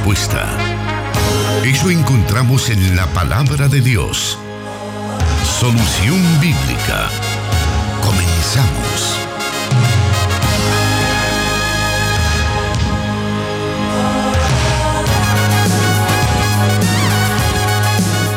respuesta. Eso encontramos en la palabra de Dios. Solución bíblica. Comenzamos.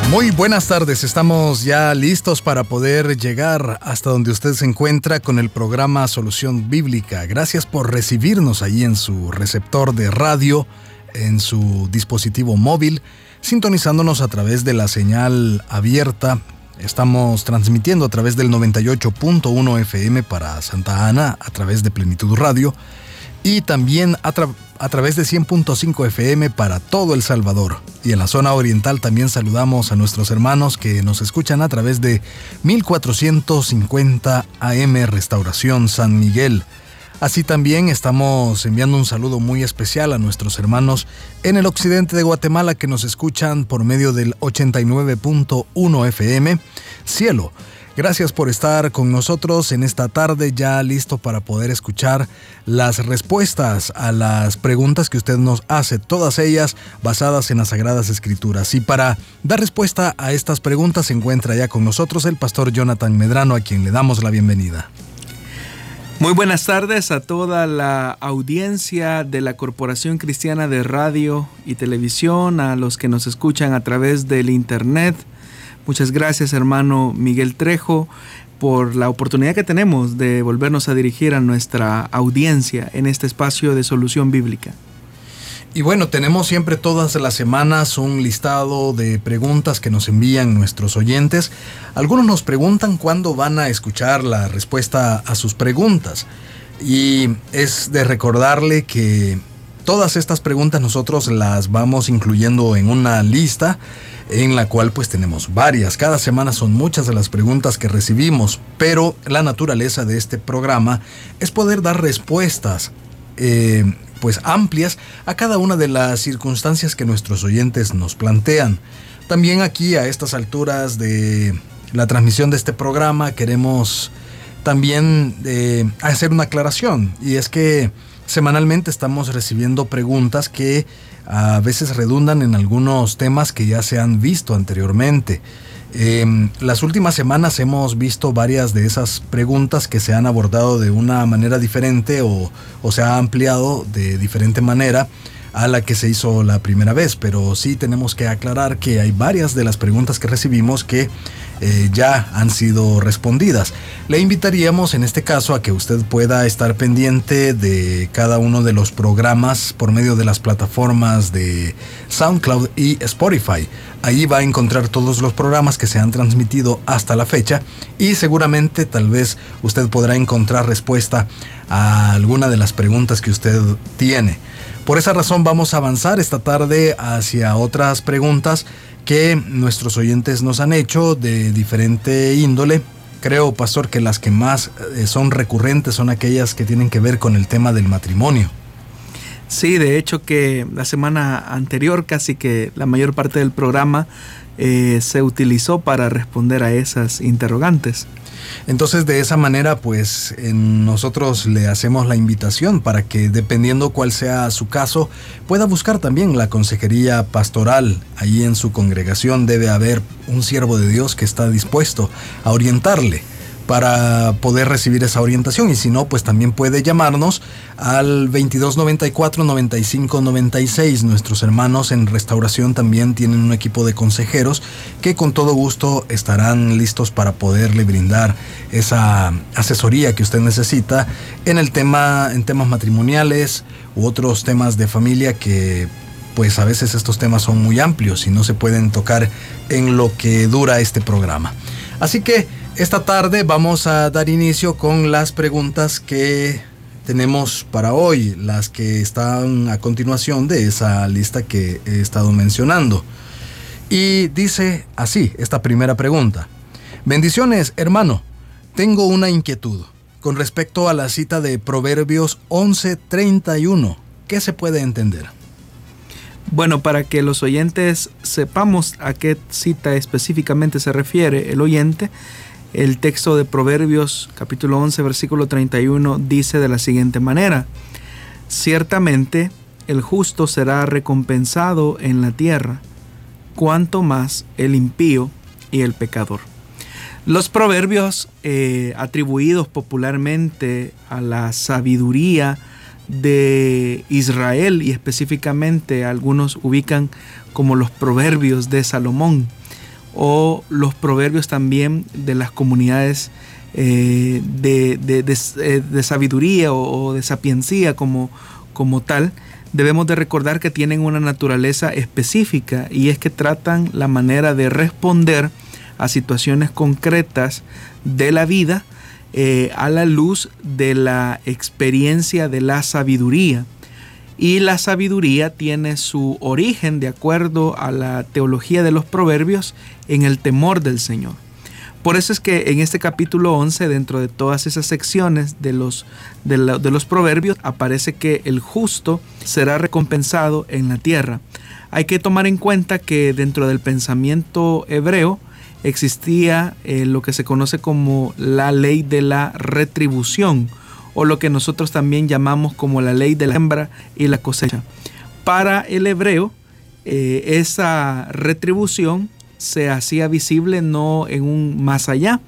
Muy buenas tardes, estamos ya listos para poder llegar hasta donde usted se encuentra con el programa Solución Bíblica. Gracias por recibirnos ahí en su receptor de radio, en su dispositivo móvil, sintonizándonos a través de la señal abierta. Estamos transmitiendo a través del 98.1 FM para Santa Ana, a través de Plenitud Radio y también a, través de 100.5 FM para todo El Salvador. Y en la zona oriental también saludamos a nuestros hermanos que nos escuchan a través de 1450 AM Restauración San Miguel. Así también estamos enviando un saludo muy especial a nuestros hermanos en el occidente de Guatemala que nos escuchan por medio del 89.1 FM Cielo Gracias por estar con nosotros en esta tarde, ya listo para poder escuchar las respuestas a las preguntas que usted nos hace, todas ellas basadas en las Sagradas Escrituras. Y para dar respuesta a estas preguntas se encuentra ya con nosotros el pastor Jonathan Medrano, a quien le damos la bienvenida. Muy buenas tardes a toda la audiencia de la Corporación Cristiana de Radio y Televisión, a los que nos escuchan a través del Internet Muchas gracias hermano Miguel Trejo por la oportunidad que tenemos de volvernos a dirigir a nuestra audiencia en este espacio de solución bíblica. Y bueno, tenemos siempre todas las semanas un listado de preguntas que nos envían nuestros oyentes. Algunos nos preguntan cuándo van a escuchar la respuesta a sus preguntas. Y es de recordarle que todas estas preguntas nosotros las vamos incluyendo en una lista en la cual pues tenemos varias. Cada semana son muchas de las preguntas que recibimos, pero la naturaleza de este programa es poder dar respuestas eh, pues amplias a cada una de las circunstancias que nuestros oyentes nos plantean. También aquí a estas alturas de la transmisión de este programa queremos también eh, hacer una aclaración y es que semanalmente estamos recibiendo preguntas que a veces redundan en algunos temas que ya se han visto anteriormente. Eh, las últimas semanas hemos visto varias de esas preguntas que se han abordado de una manera diferente o, se ha ampliado de diferente manera a la que se hizo la primera vez, pero sí tenemos que aclarar que hay varias de las preguntas que recibimos que eh, ya han sido respondidas. Le invitaríamos en este caso a que usted pueda estar pendiente de cada uno de los programas por medio de las plataformas de SoundCloud y Spotify. Ahí va a encontrar todos los programas que se han transmitido hasta la fecha y seguramente tal vez usted podrá encontrar respuesta a alguna de las preguntas que usted tiene. Por esa razón vamos a avanzar esta tarde hacia otras preguntas que nuestros oyentes nos han hecho de diferente índole. Creo, pastor, que las que más eh, son recurrentes son aquellas que tienen que ver con el tema del matrimonio. Sí, de hecho que la semana anterior casi que la mayor parte del programa eh, se utilizó para responder a esas interrogantes. Entonces de esa manera pues nosotros le hacemos la invitación para que dependiendo cuál sea su caso pueda buscar también la consejería pastoral. Ahí en su congregación debe haber un siervo de Dios que está dispuesto a orientarle para poder recibir esa orientación y si no, pues también puede llamarnos al 2294 9596. Nuestros hermanos en restauración también tienen un equipo de consejeros que con todo gusto estarán listos para poderle brindar esa asesoría que usted necesita en el tema en temas matrimoniales u otros temas de familia que pues a veces estos temas son muy amplios y no se pueden tocar en lo que dura este programa. Así que esta tarde vamos a dar inicio con las preguntas que tenemos para hoy, las que están a continuación de esa lista que he estado mencionando. Y dice así, esta primera pregunta. Bendiciones, hermano. Tengo una inquietud con respecto a la cita de Proverbios 11:31. ¿Qué se puede entender? Bueno, para que los oyentes sepamos a qué cita específicamente se refiere el oyente, el texto de Proverbios capítulo 11 versículo 31 dice de la siguiente manera, ciertamente el justo será recompensado en la tierra, cuanto más el impío y el pecador. Los proverbios eh, atribuidos popularmente a la sabiduría de Israel y específicamente algunos ubican como los proverbios de Salomón o los proverbios también de las comunidades eh, de, eh, de, sabiduría o, de sapiencia como, como tal, debemos de recordar que tienen una naturaleza específica y es que tratan la manera de responder a situaciones concretas de la vida eh, a la luz de la experiencia de la sabiduría. Y la sabiduría tiene su origen, de acuerdo a la teología de los proverbios, en el temor del Señor. Por eso es que en este capítulo 11, dentro de todas esas secciones de los, de, los proverbios, aparece que el justo será recompensado en la tierra. Hay que tomar en cuenta que dentro del pensamiento hebreo existía eh, lo que se conoce como la ley de la retribución o lo que nosotros también llamamos como la ley de la hembra y la cosecha. Para el hebreo, eh, esa retribución se hacía visible no en un más allá,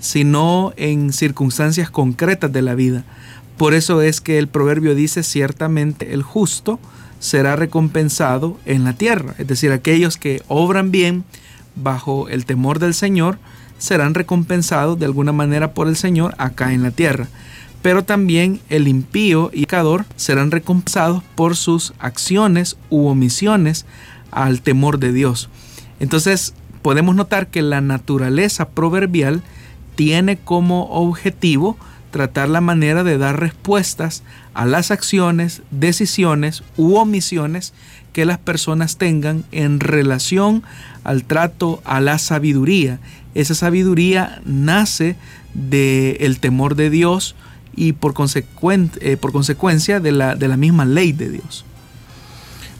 sino en circunstancias concretas de la vida. Por eso es que el proverbio dice ciertamente el justo será recompensado en la tierra. Es decir, aquellos que obran bien bajo el temor del Señor serán recompensados de alguna manera por el Señor acá en la tierra. Pero también el impío y el pecador serán recompensados por sus acciones u omisiones al temor de Dios. Entonces podemos notar que la naturaleza proverbial tiene como objetivo tratar la manera de dar respuestas a las acciones, decisiones u omisiones que las personas tengan en relación al trato a la sabiduría. Esa sabiduría nace del temor de Dios y por, eh, por consecuencia de la, de la misma ley de Dios.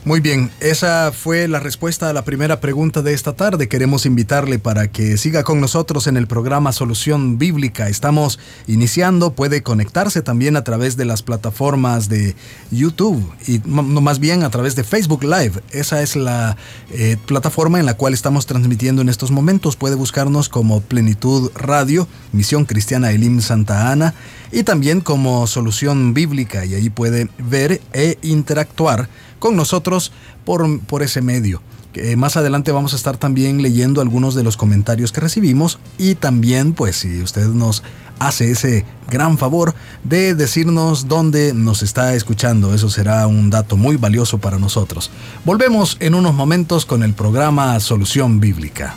Muy bien, esa fue la respuesta a la primera pregunta de esta tarde. Queremos invitarle para que siga con nosotros en el programa Solución Bíblica. Estamos iniciando, puede conectarse también a través de las plataformas de YouTube y más bien a través de Facebook Live. Esa es la eh, plataforma en la cual estamos transmitiendo en estos momentos. Puede buscarnos como Plenitud Radio, Misión Cristiana Elim Santa Ana y también como Solución Bíblica y ahí puede ver e interactuar con nosotros por, por ese medio. que más adelante vamos a estar también leyendo algunos de los comentarios que recibimos y también pues si usted nos hace ese gran favor de decirnos dónde nos está escuchando. Eso será un dato muy valioso para nosotros. Volvemos en unos momentos con el programa Solución Bíblica.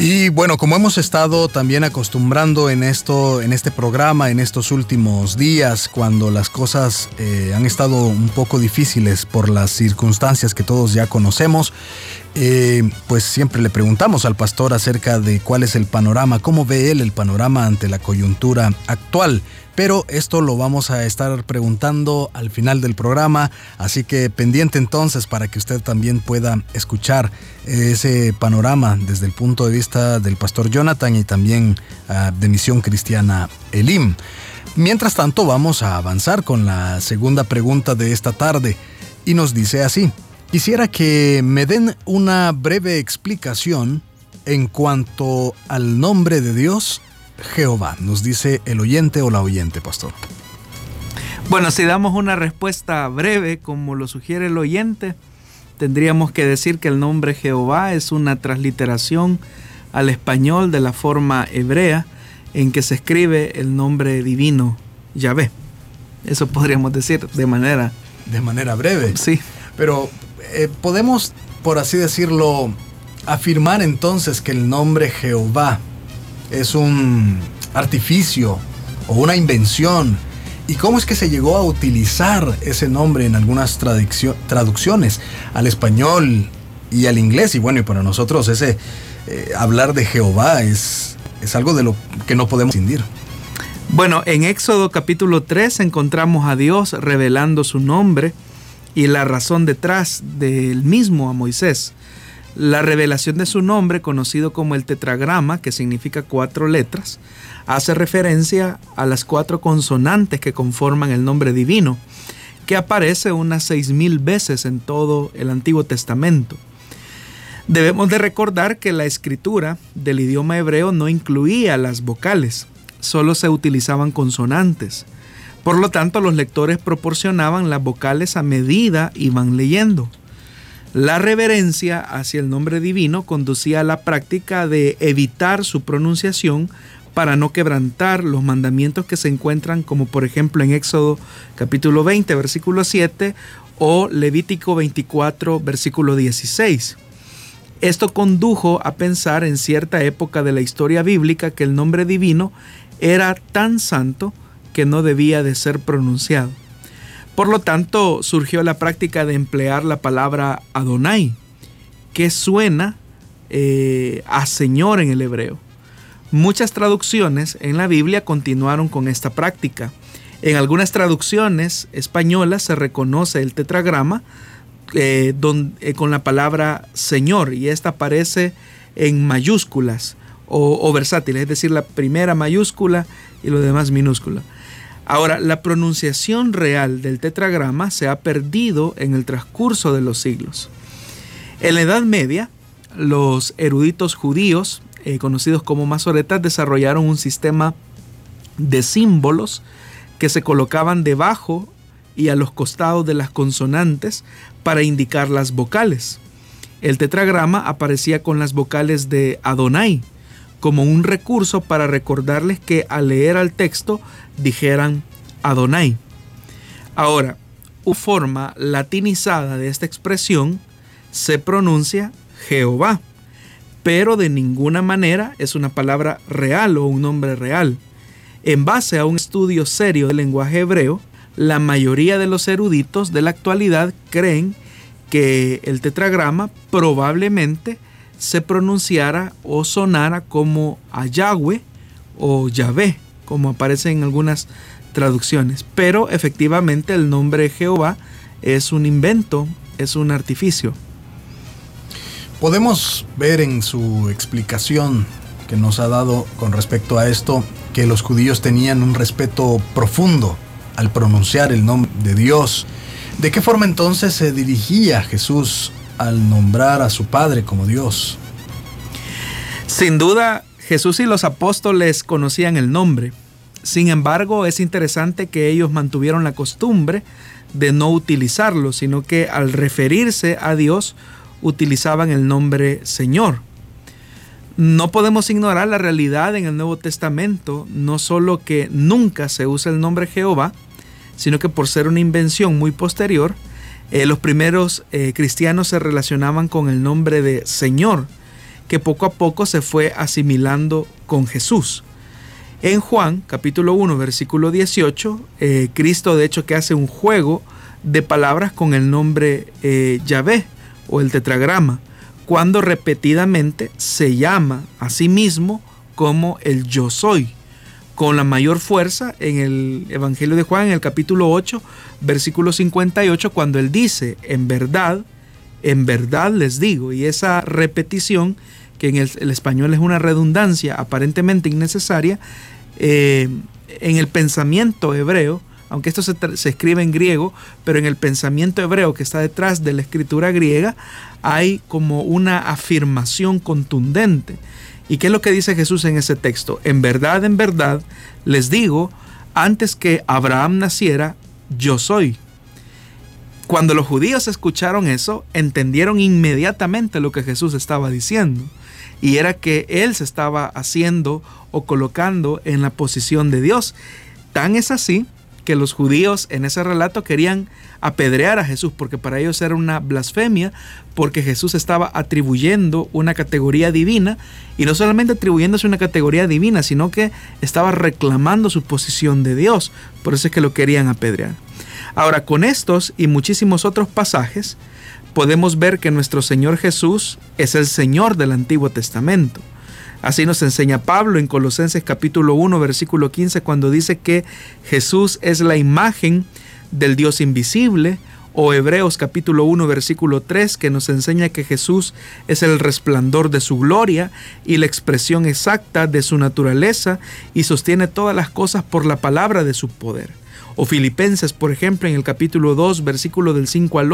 Y bueno, como hemos estado también acostumbrando en esto, en este programa, en estos últimos días, cuando las cosas eh, han estado un poco difíciles por las circunstancias que todos ya conocemos, eh, pues siempre le preguntamos al pastor acerca de cuál es el panorama, cómo ve él el panorama ante la coyuntura actual pero esto lo vamos a estar preguntando al final del programa, así que pendiente entonces para que usted también pueda escuchar ese panorama desde el punto de vista del pastor Jonathan y también ah, de Misión Cristiana Elim. Mientras tanto, vamos a avanzar con la segunda pregunta de esta tarde y nos dice así, quisiera que me den una breve explicación en cuanto al nombre de Dios Jehová? Nos dice el oyente o la oyente, pastor. Bueno, si damos una respuesta breve, como lo sugiere el oyente, tendríamos que decir que el nombre Jehová es una transliteración al español de la forma hebrea en que se escribe el nombre divino Yahvé. Eso podríamos decir de manera... De manera breve. Sí. Pero eh, podemos, por así decirlo, afirmar entonces que el nombre Jehová es un artificio o una invención. ¿Y cómo es que se llegó a utilizar ese nombre en algunas traducciones al español y al inglés? Y bueno, y para nosotros ese eh, hablar de Jehová es, es algo de lo que no podemos cindir. Bueno, en Éxodo capítulo 3 encontramos a Dios revelando su nombre y la razón detrás del mismo a Moisés. La revelación de su nombre, conocido como el tetragrama, que significa cuatro letras, hace referencia a las cuatro consonantes que conforman el nombre divino, que aparece unas seis mil veces en todo el Antiguo Testamento. Debemos de recordar que la escritura del idioma hebreo no incluía las vocales, solo se utilizaban consonantes. Por lo tanto, los lectores proporcionaban las vocales a medida iban leyendo. La reverencia hacia el nombre divino conducía a la práctica de evitar su pronunciación para no quebrantar los mandamientos que se encuentran como por ejemplo en Éxodo capítulo 20 versículo 7 o Levítico 24 versículo 16. Esto condujo a pensar en cierta época de la historia bíblica que el nombre divino era tan santo que no debía de ser pronunciado. Por lo tanto, surgió la práctica de emplear la palabra Adonai, que suena eh, a Señor en el hebreo. Muchas traducciones en la Biblia continuaron con esta práctica. En algunas traducciones españolas se reconoce el tetragrama eh, eh, con la palabra Señor y esta aparece en mayúsculas o, o versátiles, es decir, la primera mayúscula y lo demás minúscula. Ahora, la pronunciación real del tetragrama se ha perdido en el transcurso de los siglos. En la Edad Media, los eruditos judíos, eh, conocidos como masoretas, desarrollaron un sistema de símbolos que se colocaban debajo y a los costados de las consonantes para indicar las vocales. El tetragrama aparecía con las vocales de Adonai, como un recurso para recordarles que al leer al texto dijeran Adonai. Ahora, una forma latinizada de esta expresión se pronuncia Jehová, pero de ninguna manera es una palabra real o un nombre real. En base a un estudio serio del lenguaje hebreo, la mayoría de los eruditos de la actualidad creen que el tetragrama probablemente se pronunciara o sonara como a Yahweh o Yahvé, como aparece en algunas traducciones. Pero efectivamente el nombre Jehová es un invento, es un artificio. Podemos ver en su explicación que nos ha dado con respecto a esto que los judíos tenían un respeto profundo al pronunciar el nombre de Dios. ¿De qué forma entonces se dirigía Jesús al nombrar a su Padre como Dios? Sin duda, Jesús y los apóstoles conocían el nombre. Sin embargo, es interesante que ellos mantuvieron la costumbre de no utilizarlo, sino que al referirse a Dios utilizaban el nombre Señor. No podemos ignorar la realidad en el Nuevo Testamento, no solo que nunca se usa el nombre Jehová, sino que por ser una invención muy posterior, eh, los primeros eh, cristianos se relacionaban con el nombre de Señor, que poco a poco se fue asimilando con Jesús. En Juan capítulo 1 versículo 18, eh, Cristo de hecho que hace un juego de palabras con el nombre Yahvé o el tetragrama, cuando repetidamente se llama a sí mismo como el yo soy con la mayor fuerza en el Evangelio de Juan, en el capítulo 8, versículo 58, cuando él dice, en verdad, en verdad les digo, y esa repetición, que en el, español es una redundancia aparentemente innecesaria, eh, en el pensamiento hebreo, aunque esto se, se, escribe en griego, pero en el pensamiento hebreo que está detrás de la escritura griega, hay como una afirmación contundente. ¿Y qué es lo que dice Jesús en ese texto? En verdad, en verdad, les digo, antes que Abraham naciera, yo soy. Cuando los judíos escucharon eso, entendieron inmediatamente lo que Jesús estaba diciendo. Y era que Él se estaba haciendo o colocando en la posición de Dios. Tan es así que los judíos en ese relato querían apedrear a Jesús, porque para ellos era una blasfemia, porque Jesús estaba atribuyendo una categoría divina, y no solamente atribuyéndose una categoría divina, sino que estaba reclamando su posición de Dios, por eso es que lo querían apedrear. Ahora, con estos y muchísimos otros pasajes, podemos ver que nuestro Señor Jesús es el Señor del Antiguo Testamento. Así nos enseña Pablo en Colosenses capítulo 1 versículo 15 cuando dice que Jesús es la imagen del Dios invisible o Hebreos capítulo 1 versículo 3 que nos enseña que Jesús es el resplandor de su gloria y la expresión exacta de su naturaleza y sostiene todas las cosas por la palabra de su poder. O Filipenses, por ejemplo, en el capítulo 2, versículo del 5 al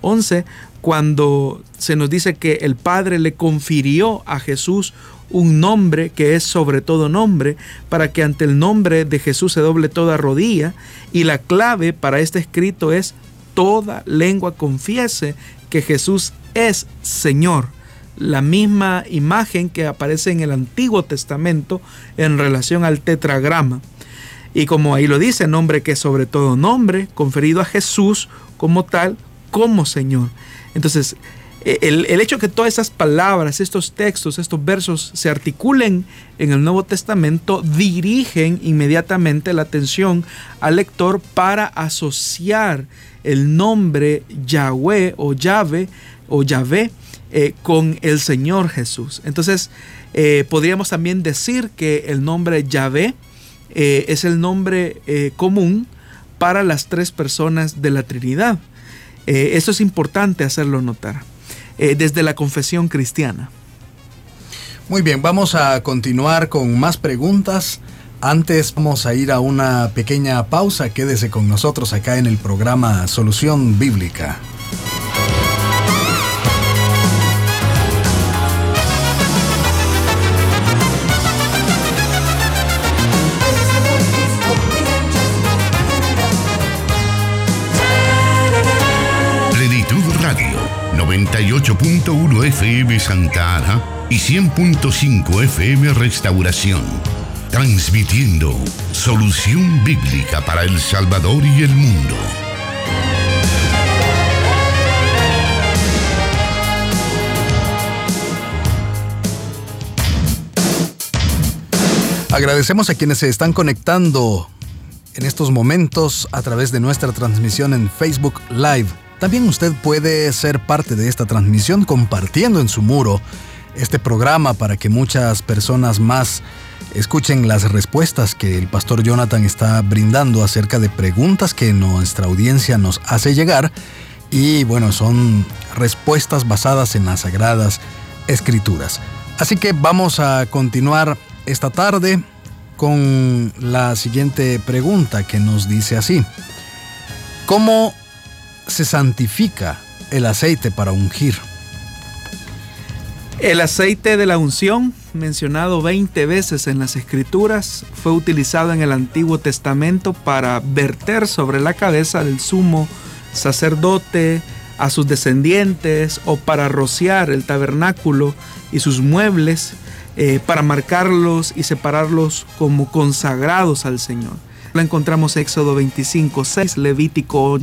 11, cuando se nos dice que el Padre le confirió a Jesús un nombre que es sobre todo nombre, para que ante el nombre de Jesús se doble toda rodilla, y la clave para este escrito es toda lengua confiese que Jesús es Señor. La misma imagen que aparece en el Antiguo Testamento en relación al tetragrama. Y como ahí lo dice, nombre que es sobre todo nombre, conferido a Jesús como tal, como Señor. Entonces, el, el, hecho que todas esas palabras, estos textos, estos versos se articulen en el Nuevo Testamento dirigen inmediatamente la atención al lector para asociar el nombre Yahweh o Yahvé o eh, con el Señor Jesús. Entonces, eh, podríamos también decir que el nombre Yahvé eh, es el nombre eh, común para las tres personas de la Trinidad. Eh, eso es importante hacerlo notar desde la confesión cristiana. Muy bien, vamos a continuar con más preguntas. Antes vamos a ir a una pequeña pausa. Quédese con nosotros acá en el programa Solución Bíblica. 98.1 FM Santa Ana y 100.5 FM Restauración. Transmitiendo solución bíblica para El Salvador y el mundo. Agradecemos a quienes se están conectando en estos momentos a través de nuestra transmisión en Facebook Live. También usted puede ser parte de esta transmisión compartiendo en su muro este programa para que muchas personas más escuchen las respuestas que el pastor Jonathan está brindando acerca de preguntas que nuestra audiencia nos hace llegar. Y bueno, son respuestas basadas en las sagradas escrituras. Así que vamos a continuar esta tarde con la siguiente pregunta que nos dice así. ¿Cómo se santifica el aceite para ungir? El aceite de la unción, mencionado 20 veces en las escrituras, fue utilizado en el Antiguo Testamento para verter sobre la cabeza del sumo sacerdote, a sus descendientes o para rociar el tabernáculo y sus muebles, eh, para marcarlos y separarlos como consagrados al Señor. Lo encontramos Éxodo 25, 6, Levítico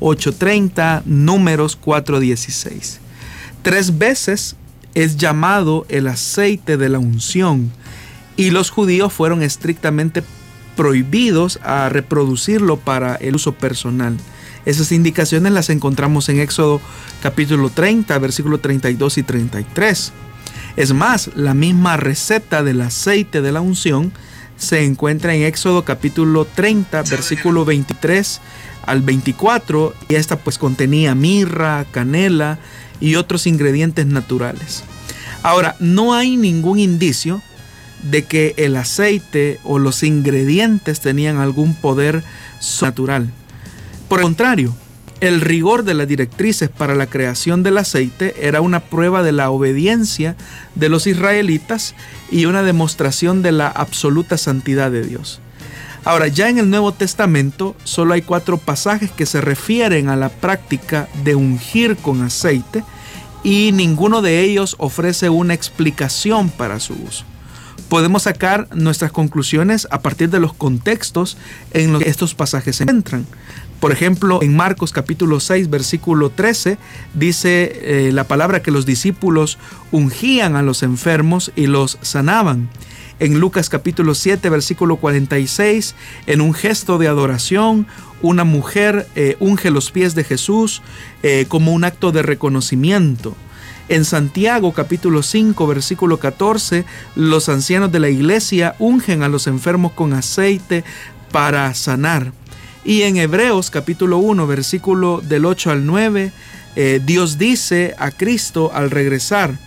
8:30, Números 4:16. Tres veces es llamado el aceite de la unción y los judíos fueron estrictamente prohibidos a reproducirlo para el uso personal. Esas indicaciones las encontramos en Éxodo capítulo 30, versículo 32 y 33. Es más, la misma receta del aceite de la unción se encuentra en Éxodo capítulo 30, versículo 23 al 24, y esta pues contenía mirra, canela y otros ingredientes naturales. Ahora, no hay ningún indicio de que el aceite o los ingredientes tenían algún poder natural. Por el contrario, el rigor de las directrices para la creación del aceite era una prueba de la obediencia de los israelitas y una demostración de la absoluta santidad de Dios. Ahora, ya en el Nuevo Testamento solo hay cuatro pasajes que se refieren a la práctica de ungir con aceite y ninguno de ellos ofrece una explicación para su uso. podemos sacar nuestras conclusiones a partir de los contextos en los que estos pasajes se encuentran. Por ejemplo, en Marcos capítulo 6, versículo 13, dice eh, la palabra que los discípulos ungían a los enfermos y los sanaban. En Lucas capítulo 7, versículo 46, en un gesto de adoración, una mujer eh, unge los pies de Jesús eh, como un acto de reconocimiento. En Santiago capítulo 5 versículo 14, los ancianos de la iglesia ungen a los enfermos con aceite para sanar. Y en Hebreos capítulo 1 versículo del 8 al 9, eh, Dios dice a Cristo al regresar,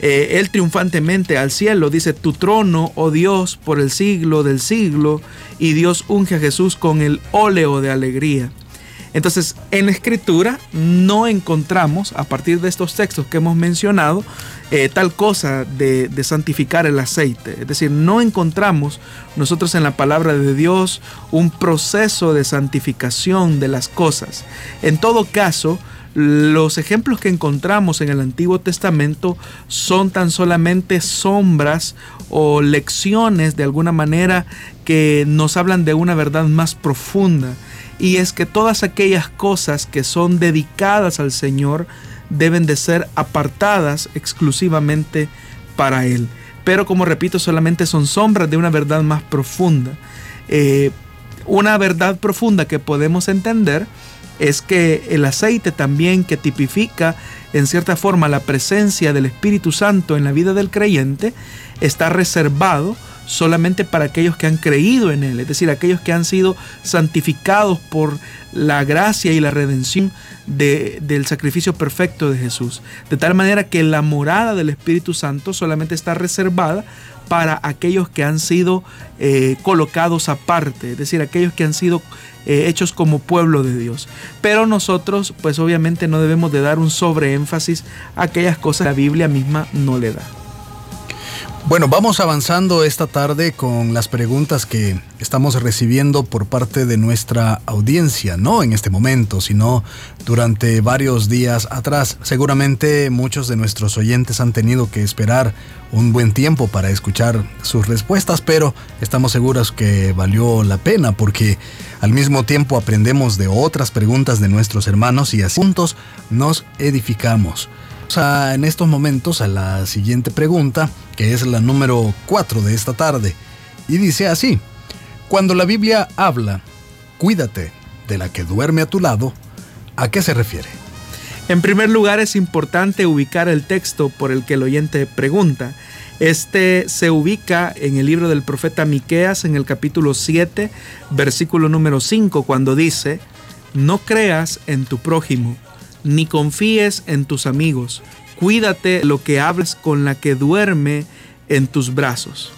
eh, él triunfantemente al cielo, dice, tu trono, oh Dios, por el siglo del siglo, y Dios unge a Jesús con el óleo de alegría. Entonces, en la escritura no encontramos, a partir de estos textos que hemos mencionado, eh, tal cosa de, de, santificar el aceite. Es decir, no encontramos nosotros en la palabra de Dios un proceso de santificación de las cosas. En todo caso, los ejemplos que encontramos en el Antiguo Testamento son tan solamente sombras o lecciones de alguna manera que nos hablan de una verdad más profunda. Y es que todas aquellas cosas que son dedicadas al Señor deben de ser apartadas exclusivamente para Él. Pero como repito, solamente son sombras de una verdad más profunda. Eh, una verdad profunda que podemos entender es que el aceite también que tipifica en cierta forma la presencia del Espíritu Santo en la vida del creyente está reservado solamente para aquellos que han creído en Él, es decir, aquellos que han sido santificados por la gracia y la redención del sacrificio perfecto de Jesús. De tal manera que la morada del Espíritu Santo solamente está reservada para aquellos que han sido eh, colocados aparte, es decir, aquellos que han sido eh, hechos como pueblo de Dios. Pero nosotros, pues obviamente no debemos de dar un sobreénfasis a aquellas cosas que la Biblia misma no le da. Bueno, vamos avanzando esta tarde con las preguntas que estamos recibiendo por parte de nuestra audiencia, no en este momento, sino durante varios días atrás. Seguramente muchos de nuestros oyentes han tenido que esperar un buen tiempo para escuchar sus respuestas, pero estamos seguros que valió la pena porque al mismo tiempo aprendemos de otras preguntas de nuestros hermanos y así juntos nos edificamos en estos momentos a la siguiente pregunta, que es la número 4 de esta tarde, y dice así, cuando la Biblia habla, cuídate de la que duerme a tu lado, ¿a qué se refiere? En primer lugar es importante ubicar el texto por el que el oyente pregunta. Este se ubica en el libro del profeta Miqueas en el capítulo 7, versículo número 5, cuando dice: No creas en tu prójimo, ni confíes en tus amigos. Cuídate lo que hablas con la que duerme en tus brazos.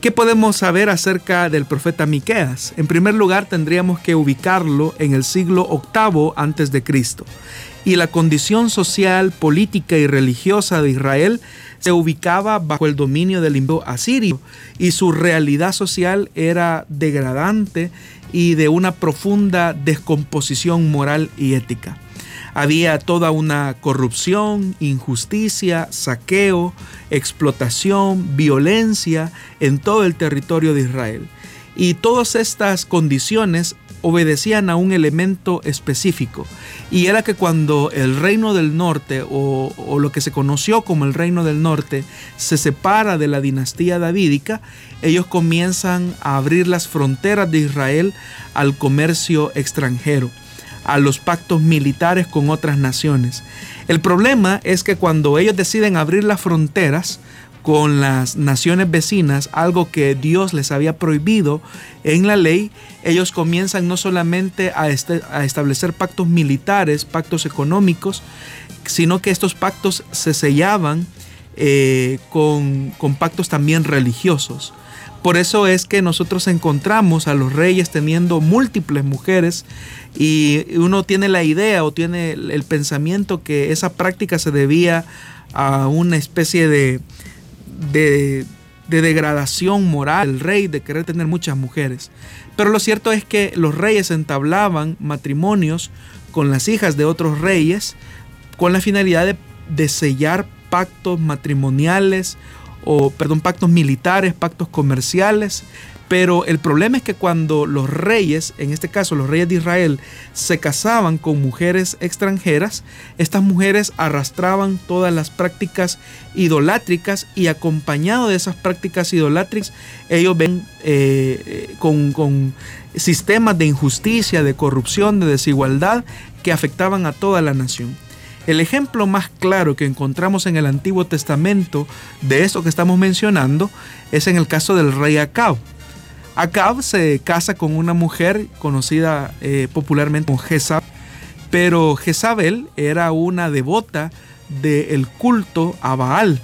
¿Qué podemos saber acerca del profeta Miqueas? En primer lugar, tendríamos que ubicarlo en el siglo VIII antes de Cristo. Y la condición social, política y religiosa de Israel se ubicaba bajo el dominio del imperio asirio y su realidad social era degradante y de una profunda descomposición moral y ética. Había toda una corrupción, injusticia, saqueo, explotación, violencia en todo el territorio de Israel. Y todas estas condiciones obedecían a un elemento específico y era que cuando el reino del norte o, lo que se conoció como el reino del norte se separa de la dinastía davídica, ellos comienzan a abrir las fronteras de Israel al comercio extranjero a los pactos militares con otras naciones. El problema es que cuando ellos deciden abrir las fronteras con las naciones vecinas, algo que Dios les había prohibido en la ley, ellos comienzan no solamente a, este, establecer pactos militares, pactos económicos, sino que estos pactos se sellaban eh, con, con pactos también religiosos. Por eso es que nosotros encontramos a los reyes teniendo múltiples mujeres y uno tiene la idea o tiene el pensamiento que esa práctica se debía a una especie de, de, degradación moral del rey de querer tener muchas mujeres. Pero lo cierto es que los reyes entablaban matrimonios con las hijas de otros reyes con la finalidad de, de sellar pactos matrimoniales o perdón, pactos militares, pactos comerciales, pero el problema es que cuando los reyes, en este caso los reyes de Israel, se casaban con mujeres extranjeras, estas mujeres arrastraban todas las prácticas idolátricas y acompañado de esas prácticas idolátricas, ellos ven eh, con, con sistemas de injusticia, de corrupción, de desigualdad que afectaban a toda la nación. El ejemplo más claro que encontramos en el Antiguo Testamento de esto que estamos mencionando es en el caso del rey Acab. Acab se casa con una mujer conocida eh, popularmente como Jezabel, pero Jezabel era una devota del culto a Baal.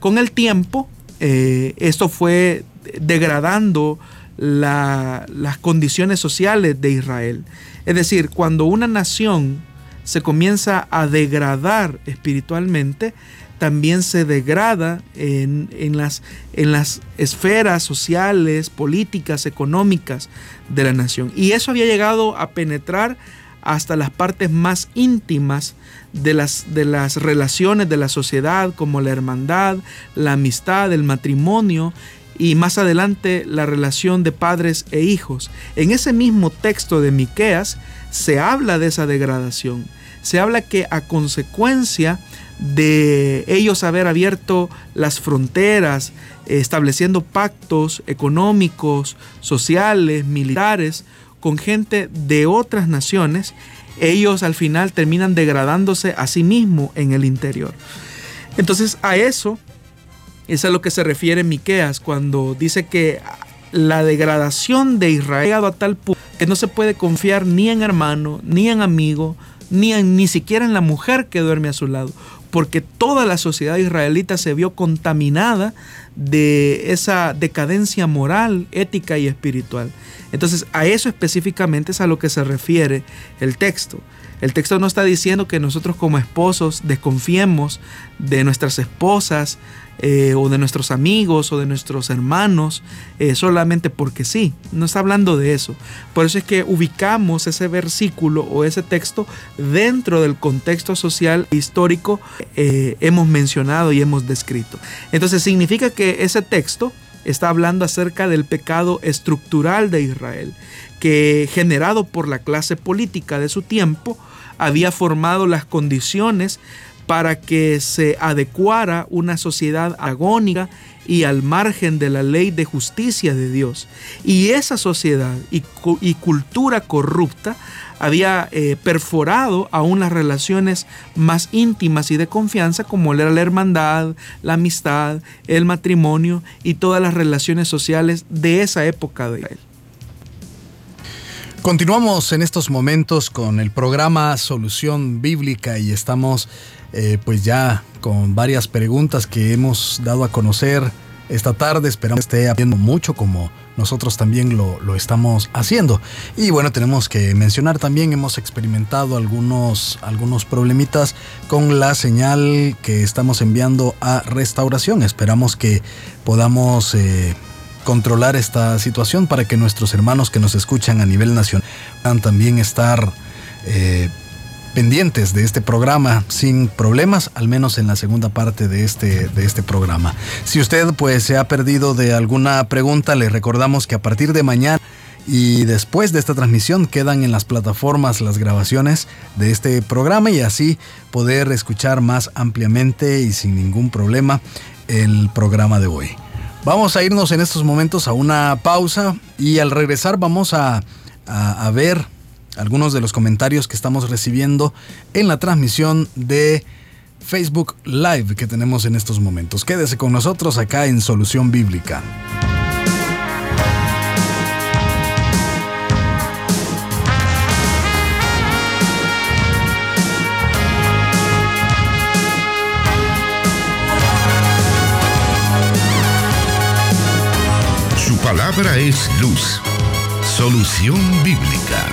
Con el tiempo, eh, esto fue degradando las condiciones sociales de Israel. Es decir, cuando una nación se comienza a degradar espiritualmente, también se degrada en, las, en las esferas sociales, políticas, económicas de la nación. Y eso había llegado a penetrar hasta las partes más íntimas de las, de las relaciones de la sociedad, como la hermandad, la amistad, el matrimonio y más adelante la relación de padres e hijos. En ese mismo texto de Miqueas se habla de esa degradación. Se habla que a consecuencia de ellos haber abierto las fronteras, estableciendo pactos económicos, sociales, militares con gente de otras naciones, ellos al final terminan degradándose a sí mismos en el interior. Entonces a eso es a lo que se refiere Miqueas cuando dice que la degradación de Israel ha llegado a tal punto que no se puede confiar ni en hermano, ni en amigo, ni, ni siquiera en la mujer que duerme a su lado, porque toda la sociedad israelita se vio contaminada de esa decadencia moral, ética y espiritual. Entonces a eso específicamente es a lo que se refiere el texto. El texto no está diciendo que nosotros como esposos desconfiemos de nuestras esposas eh, o de nuestros amigos o de nuestros hermanos eh, solamente porque sí. No está hablando de eso. Por eso es que ubicamos ese versículo o ese texto dentro del contexto social e histórico eh, hemos mencionado y hemos descrito. Entonces significa que ese texto está hablando acerca del pecado estructural de Israel, que generado por la clase política de su tiempo, había formado las condiciones para que se adecuara una sociedad agónica y al margen de la ley de justicia de Dios. Y esa sociedad y, cultura corrupta había eh, perforado aún las relaciones más íntimas y de confianza como era la hermandad, la amistad, el matrimonio y todas las relaciones sociales de esa época de Israel. Continuamos en estos momentos con el programa Solución Bíblica y estamos eh, pues ya con varias preguntas que hemos dado a conocer esta tarde. Esperamos que esté habiendo mucho como nosotros también lo, lo, estamos haciendo. Y bueno, tenemos que mencionar también, hemos experimentado algunos, algunos problemitas con la señal que estamos enviando a restauración. Esperamos que podamos... Eh, controlar esta situación para que nuestros hermanos que nos escuchan a nivel nacional puedan también estar eh, pendientes de este programa sin problemas, al menos en la segunda parte de este, de este programa. Si usted pues se ha perdido de alguna pregunta, le recordamos que a partir de mañana y después de esta transmisión quedan en las plataformas las grabaciones de este programa y así poder escuchar más ampliamente y sin ningún problema el programa de hoy. Vamos a irnos en estos momentos a una pausa y al regresar vamos a, ver algunos de los comentarios que estamos recibiendo en la transmisión de Facebook Live que tenemos en estos momentos. Quédese con nosotros acá en Solución Bíblica. Palabra es luz. Solución bíblica.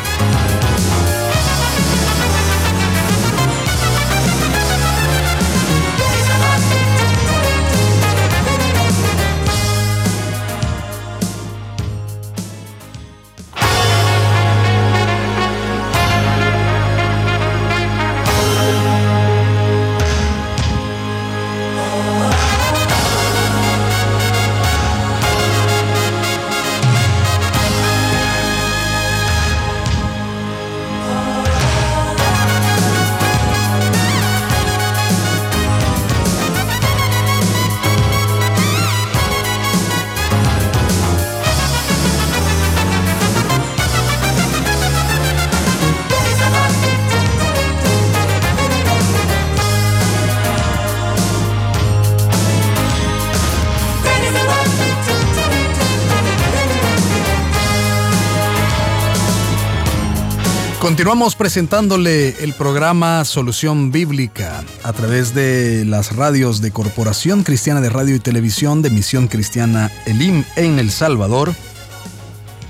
Continuamos presentándole el programa Solución Bíblica a través de las radios de Corporación Cristiana de Radio y Televisión de Misión Cristiana Elim en El Salvador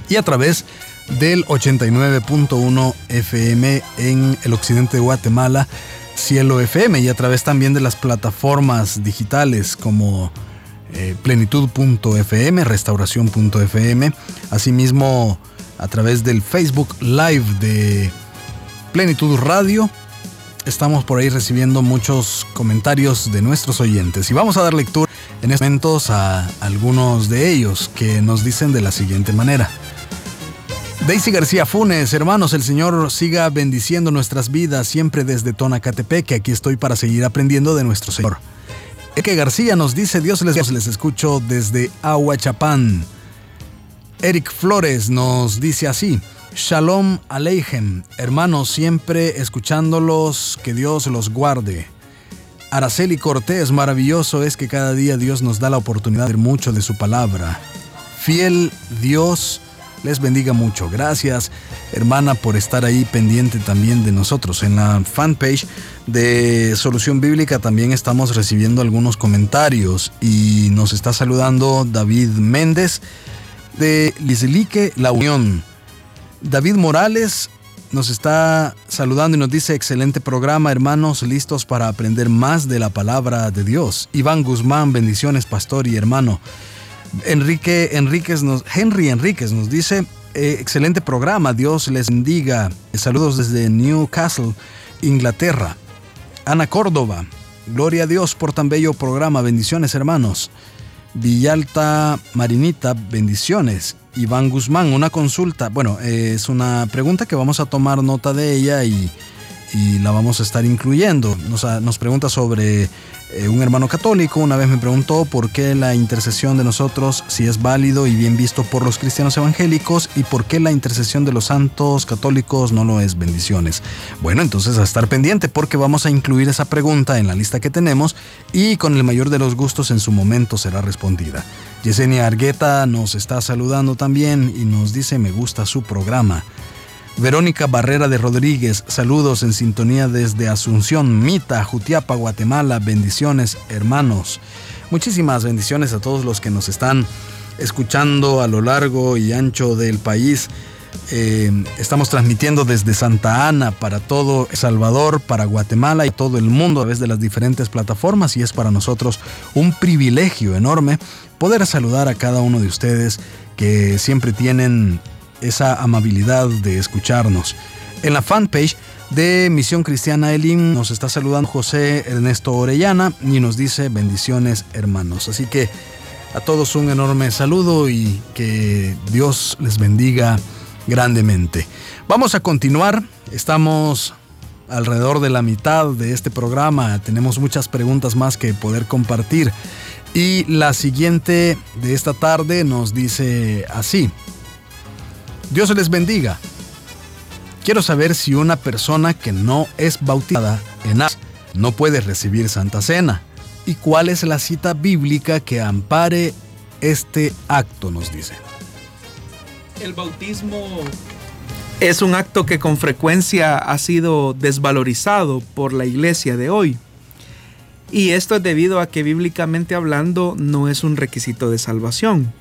y a través del 89.1 FM en el occidente de Guatemala, Cielo FM y a través también de las plataformas digitales como eh, plenitud.fm, restauración.fm, asimismo a través del Facebook Live de Plenitud Radio. Estamos por ahí recibiendo muchos comentarios de nuestros oyentes y vamos a dar lectura en estos momentos a algunos de ellos que nos dicen de la siguiente manera. Daisy García Funes, hermanos, el Señor siga bendiciendo nuestras vidas siempre desde Tonacatepeque. Aquí estoy para seguir aprendiendo de nuestro Señor. Eke García nos dice, Dios les, les escucho desde Aguachapán. Eric Flores nos dice así, Shalom Aleichem, hermanos, siempre escuchándolos, que Dios los guarde. Araceli Cortés, maravilloso es que cada día Dios nos da la oportunidad de ver mucho de su palabra. Fiel Dios, les bendiga mucho. Gracias, hermana, por estar ahí pendiente también de nosotros. En la fanpage de Solución Bíblica también estamos recibiendo algunos comentarios y nos está saludando David Méndez de Lislique La Unión. David Morales nos está saludando y nos dice excelente programa, hermanos, listos para aprender más de la palabra de Dios. Iván Guzmán, bendiciones, pastor y hermano. Enrique Enríquez nos, Henry Enríquez nos dice eh, excelente programa, Dios les bendiga. Saludos desde Newcastle, Inglaterra. Ana Córdoba, gloria a Dios por tan bello programa, bendiciones hermanos. Villalta Marinita, bendiciones. Iván Guzmán, una consulta. Bueno, es una pregunta que vamos a tomar nota de ella y, la vamos a estar incluyendo. Nos, nos pregunta sobre eh, un hermano católico una vez me preguntó por qué la intercesión de nosotros, si es válido y bien visto por los cristianos evangélicos, y por qué la intercesión de los santos católicos no lo es. Bendiciones. Bueno, entonces a estar pendiente porque vamos a incluir esa pregunta en la lista que tenemos y con el mayor de los gustos en su momento será respondida. Yesenia Argueta nos está saludando también y nos dice me gusta su programa. Verónica Barrera de Rodríguez, saludos en sintonía desde Asunción, Mita, Jutiapa, Guatemala. Bendiciones, hermanos. Muchísimas bendiciones a todos los que nos están escuchando a lo largo y ancho del país. Eh, estamos transmitiendo desde Santa Ana para todo El Salvador, para Guatemala y todo el mundo a través de las diferentes plataformas y es para nosotros un privilegio enorme poder saludar a cada uno de ustedes que siempre tienen esa amabilidad de escucharnos. En la fanpage de Misión Cristiana Elim nos está saludando José Ernesto Orellana y nos dice bendiciones hermanos. Así que a todos un enorme saludo y que Dios les bendiga grandemente. Vamos a continuar, estamos alrededor de la mitad de este programa, tenemos muchas preguntas más que poder compartir. Y la siguiente de esta tarde nos dice así. Dios les bendiga. Quiero saber si una persona que no es bautizada en agua no puede recibir Santa Cena y cuál es la cita bíblica que ampare este acto, nos dice. El bautismo es un acto que con frecuencia ha sido desvalorizado por la iglesia de hoy. Y esto es debido a que bíblicamente hablando no es un requisito de salvación.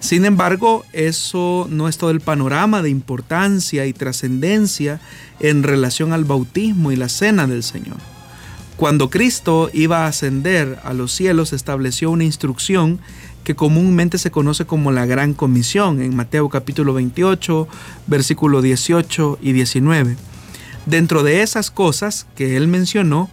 Sin embargo, eso no es todo el panorama de importancia y trascendencia en relación al bautismo y la cena del Señor. Cuando Cristo iba a ascender a los cielos, estableció una instrucción que comúnmente se conoce como la Gran Comisión en Mateo capítulo 28, versículo 18 y 19. Dentro de esas cosas que él mencionó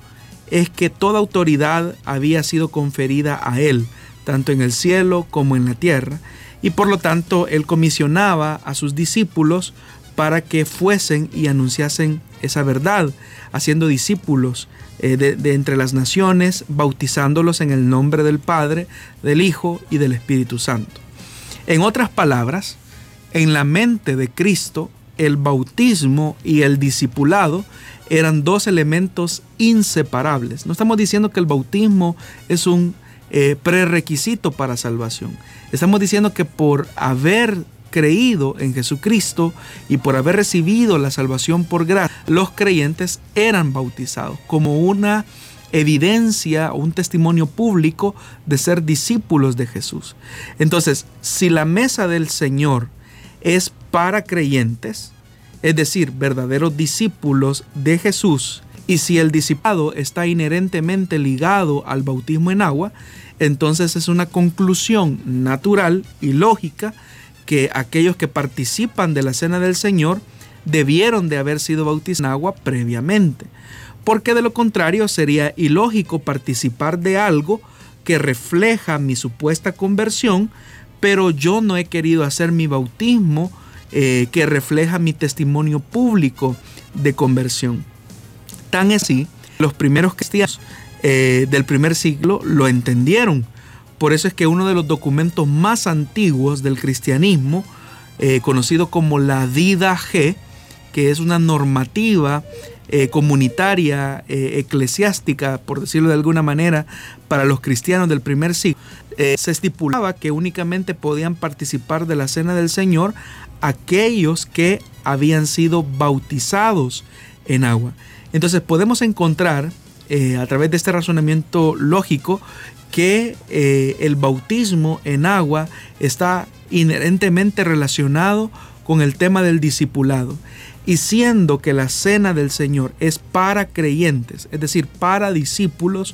es que toda autoridad había sido conferida a él, tanto en el cielo como en la tierra, y por lo tanto él comisionaba a sus discípulos para que fuesen y anunciasen esa verdad, haciendo discípulos eh, de, entre las naciones, bautizándolos en el nombre del Padre, del Hijo y del Espíritu Santo. En otras palabras, en la mente de Cristo, el bautismo y el discipulado eran dos elementos inseparables. No estamos diciendo que el bautismo es un eh, prerequisito para salvación. Estamos diciendo que por haber creído en Jesucristo y por haber recibido la salvación por gracia, los creyentes eran bautizados como una evidencia o un testimonio público de ser discípulos de Jesús. Entonces, si la mesa del Señor es para creyentes, es decir, verdaderos discípulos de Jesús, y si el discipado está inherentemente ligado al bautismo en agua, entonces es una conclusión natural y lógica que aquellos que participan de la cena del Señor debieron de haber sido bautizados en agua previamente, porque de lo contrario sería ilógico participar de algo que refleja mi supuesta conversión, pero yo no he querido hacer mi bautismo eh, que refleja mi testimonio público de conversión. Tan así, los primeros cristianos eh, del primer siglo lo entendieron. Por eso es que uno de los documentos más antiguos del cristianismo, eh, conocido como la Dida G, que es una normativa eh, comunitaria, eclesiástica, por decirlo de alguna manera, para los cristianos del primer siglo, se estipulaba que únicamente podían participar de la cena del Señor aquellos que habían sido bautizados en agua. Entonces podemos encontrar eh, a través de este razonamiento lógico que eh, el bautismo en agua está inherentemente relacionado con el tema del discipulado. Y siendo que la cena del Señor es para creyentes, es decir, para discípulos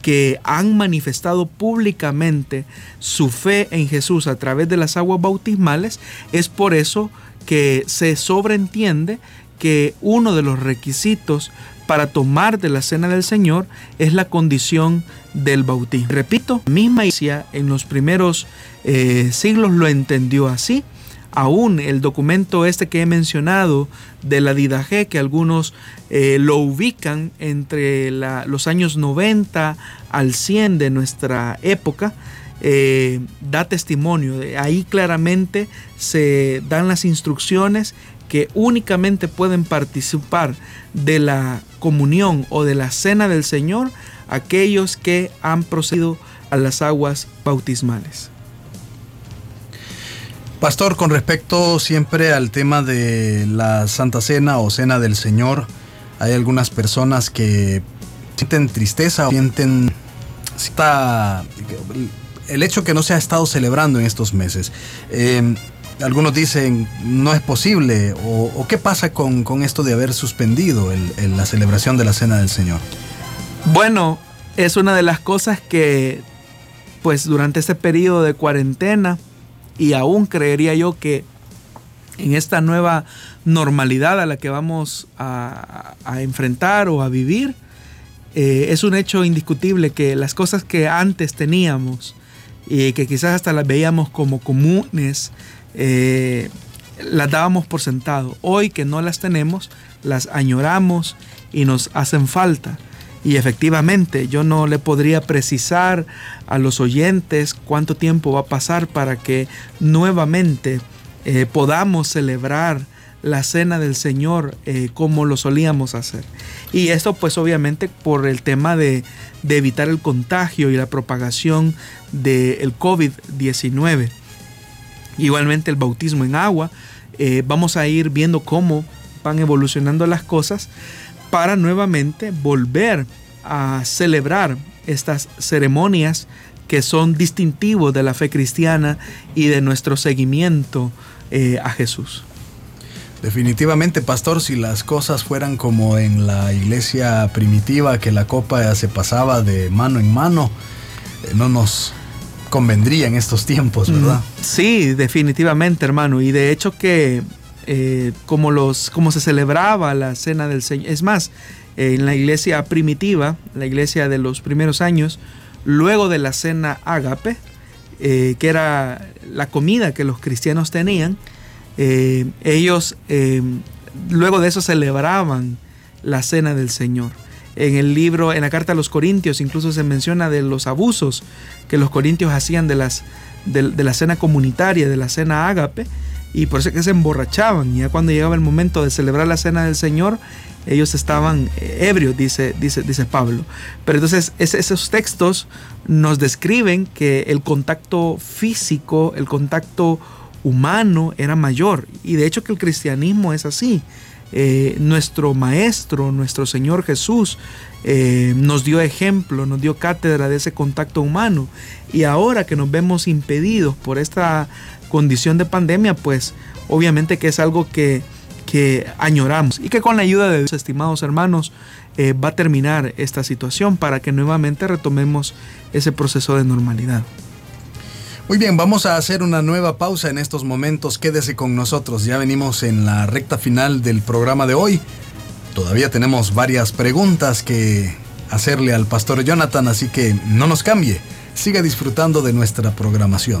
que han manifestado públicamente su fe en Jesús a través de las aguas bautismales, es por eso que se sobreentiende que uno de los requisitos para tomar de la cena del Señor es la condición del bautismo. Repito, misma iglesia en los primeros eh, siglos lo entendió así. Aún el documento este que he mencionado de la Didaje, que algunos eh, lo ubican entre los años 90 al 100 de nuestra época, eh, da testimonio. Ahí claramente se dan las instrucciones que únicamente pueden participar de la comunión o de la cena del Señor aquellos que han procedido a las aguas bautismales. Pastor, con respecto siempre al tema de la Santa Cena o Cena del Señor, hay algunas personas que sienten tristeza o sienten el hecho que no se ha estado celebrando en estos meses. Eh, algunos dicen no es posible o, qué pasa con, esto de haber suspendido la celebración de la Cena del Señor. Bueno, es una de las cosas que pues durante este periodo de cuarentena y aún creería yo que en esta nueva normalidad a la que vamos a, enfrentar o a vivir, eh, es un hecho indiscutible que las cosas que antes teníamos y que quizás hasta las veíamos como comunes, eh, las dábamos por sentado. Hoy que no las tenemos, las añoramos y nos hacen falta. Y efectivamente, yo no le podría precisar a los oyentes cuánto tiempo va a pasar para que nuevamente eh, podamos celebrar la cena del Señor eh, como lo solíamos hacer. Y esto pues obviamente por el tema de, evitar el contagio y la propagación del COVID-19. Igualmente el bautismo en agua. Eh, vamos a ir viendo cómo van evolucionando las cosas para nuevamente volver a celebrar estas ceremonias que son distintivos de la fe cristiana y de nuestro seguimiento eh, a Jesús. Definitivamente, pastor, si las cosas fueran como en la iglesia primitiva, que la copa se pasaba de mano en mano, eh, no nos convendría en estos tiempos, ¿verdad? Sí, definitivamente, hermano. Y de hecho que eh, como, los, como se celebraba la cena del Señor, es más, en la iglesia primitiva, la iglesia de los primeros años, luego de la cena ágape, eh, que era la comida que los cristianos tenían, eh, ellos luego de eso celebraban la cena del Señor. En el libro, en la carta a los Corintios, incluso se menciona de los abusos que los corintios hacían de, las, de, la cena comunitaria, de la cena ágape, y por eso es que se emborrachaban. Y ya cuando llegaba el momento de celebrar la cena del Señor, ellos estaban eh, ebrios, dice, dice, dice Pablo. Pero entonces esos textos nos describen que el contacto físico, el contacto humano era mayor. Y de hecho que el cristianismo es así. Eh, nuestro Maestro, nuestro Señor Jesús, eh, nos dio ejemplo, nos dio cátedra de ese contacto humano. Y ahora que nos vemos impedidos por esta condición de pandemia, pues obviamente que es algo que, que añoramos y que con la ayuda de Dios, estimados hermanos, eh, va a terminar esta situación para que nuevamente retomemos ese proceso de normalidad. Muy bien, vamos a hacer una nueva pausa en estos momentos. Quédese con nosotros. Ya venimos en la recta final del programa de hoy. Todavía tenemos varias preguntas que hacerle al pastor Jonathan, así que no nos cambie. Siga disfrutando de nuestra programación.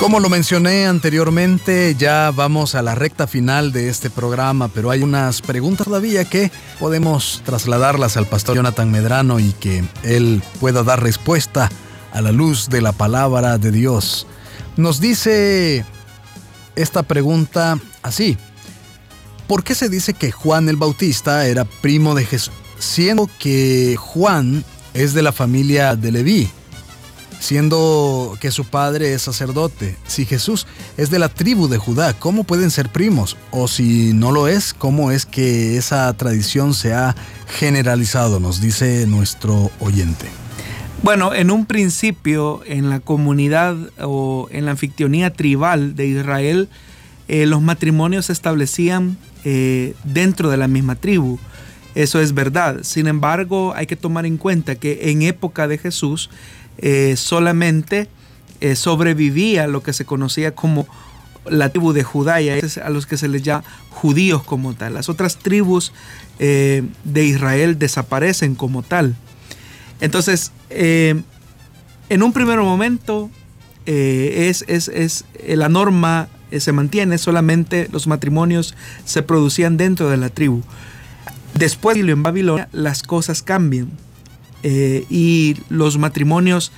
Como lo mencioné anteriormente, ya vamos a la recta final de este programa, pero hay unas preguntas todavía que podemos trasladarlas al pastor Jonathan Medrano y que él pueda dar respuesta a la luz de la palabra de Dios. Nos dice esta pregunta así. ¿Por qué se dice que Juan el Bautista era primo de Jesús, siendo que Juan es de la familia de Leví? Siendo que su padre es sacerdote. Si Jesús es de la tribu de Judá, ¿cómo pueden ser primos? O si no lo es, ¿cómo es que esa tradición se ha generalizado? Nos dice nuestro oyente. Bueno, en un principio, en la comunidad o en la anfictionía tribal de Israel, eh, los matrimonios se establecían eh, dentro de la misma tribu. Eso es verdad. Sin embargo, hay que tomar en cuenta que en época de Jesús, eh, solamente eh, sobrevivía lo que se conocía como la tribu de Judá, y a los que se les llama judíos como tal. Las otras tribus eh, de Israel desaparecen como tal. Entonces, en un primer momento, es, es, la norma se mantiene, solamente los matrimonios se producían dentro de la tribu. Después, en Babilonia, las cosas cambian eh, y los matrimonios,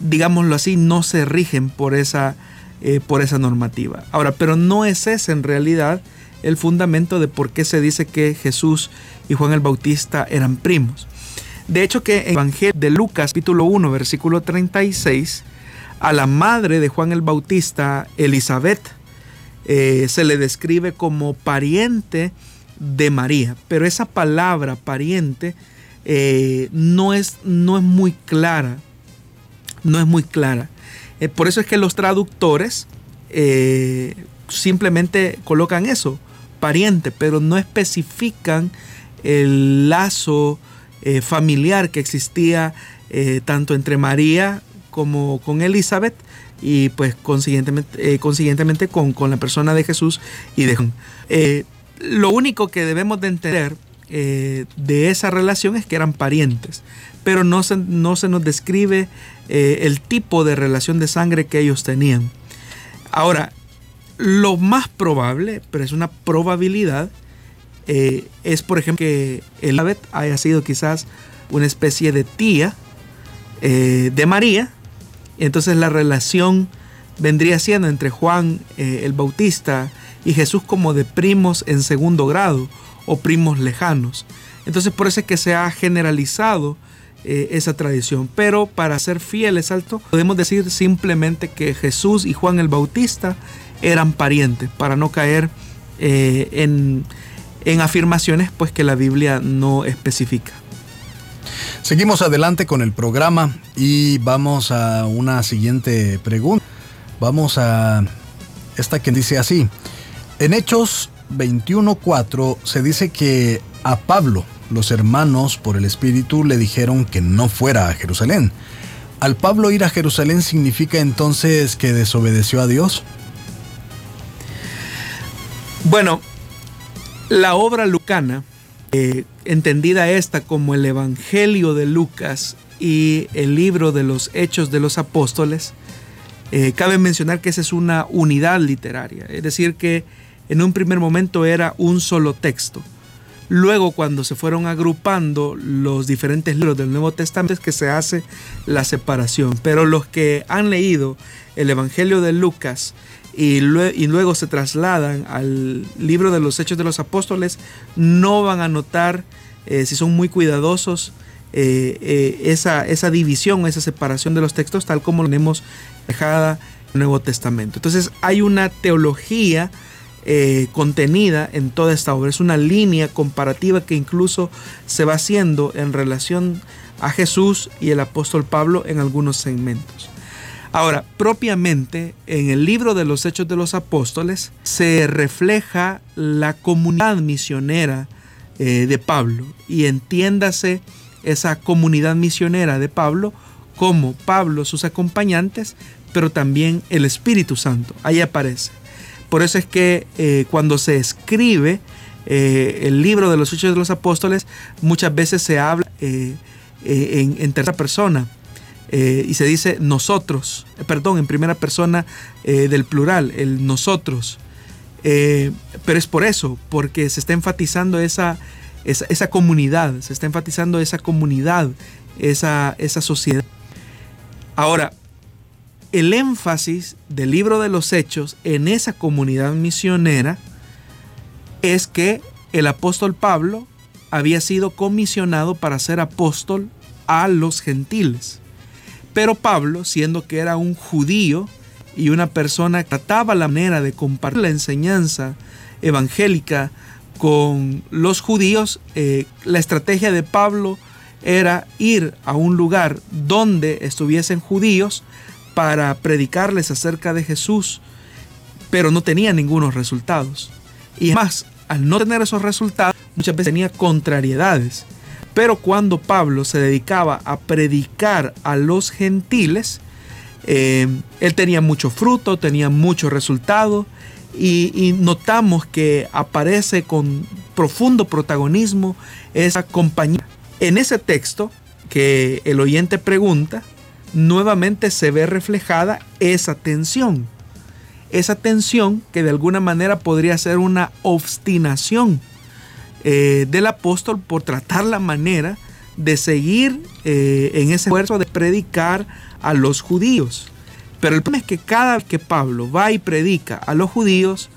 digámoslo así, no se rigen por esa, eh, por esa normativa. Ahora, pero no es ese en realidad el fundamento de por qué se dice que Jesús y Juan el Bautista eran primos. De hecho que en el Evangelio de Lucas capítulo 1 versículo 36, a la madre de Juan el Bautista, Elizabeth, eh, se le describe como pariente de María. Pero esa palabra pariente eh, no, es, no es muy clara. No es muy clara. Eh, por eso es que los traductores eh, simplemente colocan eso, pariente, pero no especifican el lazo familiar que existía tanto entre María como con Elizabeth y pues consiguientemente, con, con, la persona de Jesús y de Juan. lo único que debemos de entender eh, de esa relación es que eran parientes, pero no se, no se nos describe eh, el tipo de relación de sangre que ellos tenían. Ahora, lo más probable, pero es una probabilidad, eh, es por ejemplo que Elizabeth haya sido quizás una especie de tía de María, entonces la relación vendría siendo entre Juan el Bautista y Jesús como de primos en segundo grado o primos lejanos. Entonces por eso es que se ha generalizado eh, esa tradición. Pero para ser fieles alto, podemos decir simplemente que Jesús y Juan el Bautista eran parientes, para no caer eh, en, en afirmaciones pues que la Biblia no especifica. Seguimos adelante con el programa y vamos a una siguiente pregunta. Vamos a esta que dice así. En Hechos 21.4 se dice que a Pablo los hermanos por el Espíritu le dijeron que no fuera a Jerusalén. ¿Al Pablo ir a Jerusalén significa entonces que desobedeció a Dios? Bueno, la obra lucana, eh, entendida esta como el Evangelio de Lucas y el libro de los Hechos de los Apóstoles, eh, cabe mencionar que esa es una unidad literaria, es decir, que en un primer momento era un solo texto. Luego, cuando se fueron agrupando los diferentes libros del Nuevo Testamento, es que se hace la separación. Pero los que han leído el Evangelio de Lucas y, luego se trasladan al libro de los Hechos de los Apóstoles, no van a notar, eh, si son muy cuidadosos, eh, eh, esa, esa división, esa separación de los textos, tal como lo tenemos dejada en el Nuevo Testamento. Entonces, hay una teología eh, contenida en toda esta obra. Es una línea comparativa que incluso se va haciendo en relación a Jesús y el apóstol Pablo en algunos segmentos. Ahora, propiamente en el libro de los Hechos de los Apóstoles se refleja la comunidad misionera eh, de Pablo y entiéndase esa comunidad misionera de Pablo como Pablo, sus acompañantes, pero también el Espíritu Santo. Ahí aparece. Por eso es que eh, cuando se escribe eh, el libro de los Hechos de los Apóstoles, muchas veces se habla eh, en, tercera persona. y se dice nosotros, perdón, en primera persona del plural, el nosotros. pero es por eso, porque se está enfatizando esa, esa, comunidad, se está enfatizando esa comunidad, esa, esa sociedad. Ahora, el énfasis del libro de los hechos en esa comunidad misionera es que el apóstol Pablo había sido comisionado para ser apóstol a los gentiles. Pero Pablo, siendo que era un judío y una persona que trataba la manera de compartir la enseñanza evangélica con los judíos, eh, la estrategia de Pablo era ir a un lugar donde estuviesen judíos para predicarles acerca de Jesús, pero no tenía ningunos resultados. Y más, al no tener esos resultados, muchas veces tenía contrariedades. Pero cuando Pablo se dedicaba a predicar a los gentiles, eh, él tenía mucho fruto, tenía mucho resultado y, y, notamos que aparece con profundo protagonismo esa compañía. En ese texto que el oyente pregunta, nuevamente se ve reflejada esa tensión. Esa tensión que de alguna manera podría ser una obstinación eh, del apóstol por tratar la manera de seguir eh, en ese esfuerzo de predicar a los judíos. Pero el problema es que cada vez que Pablo va y predica a los judíos,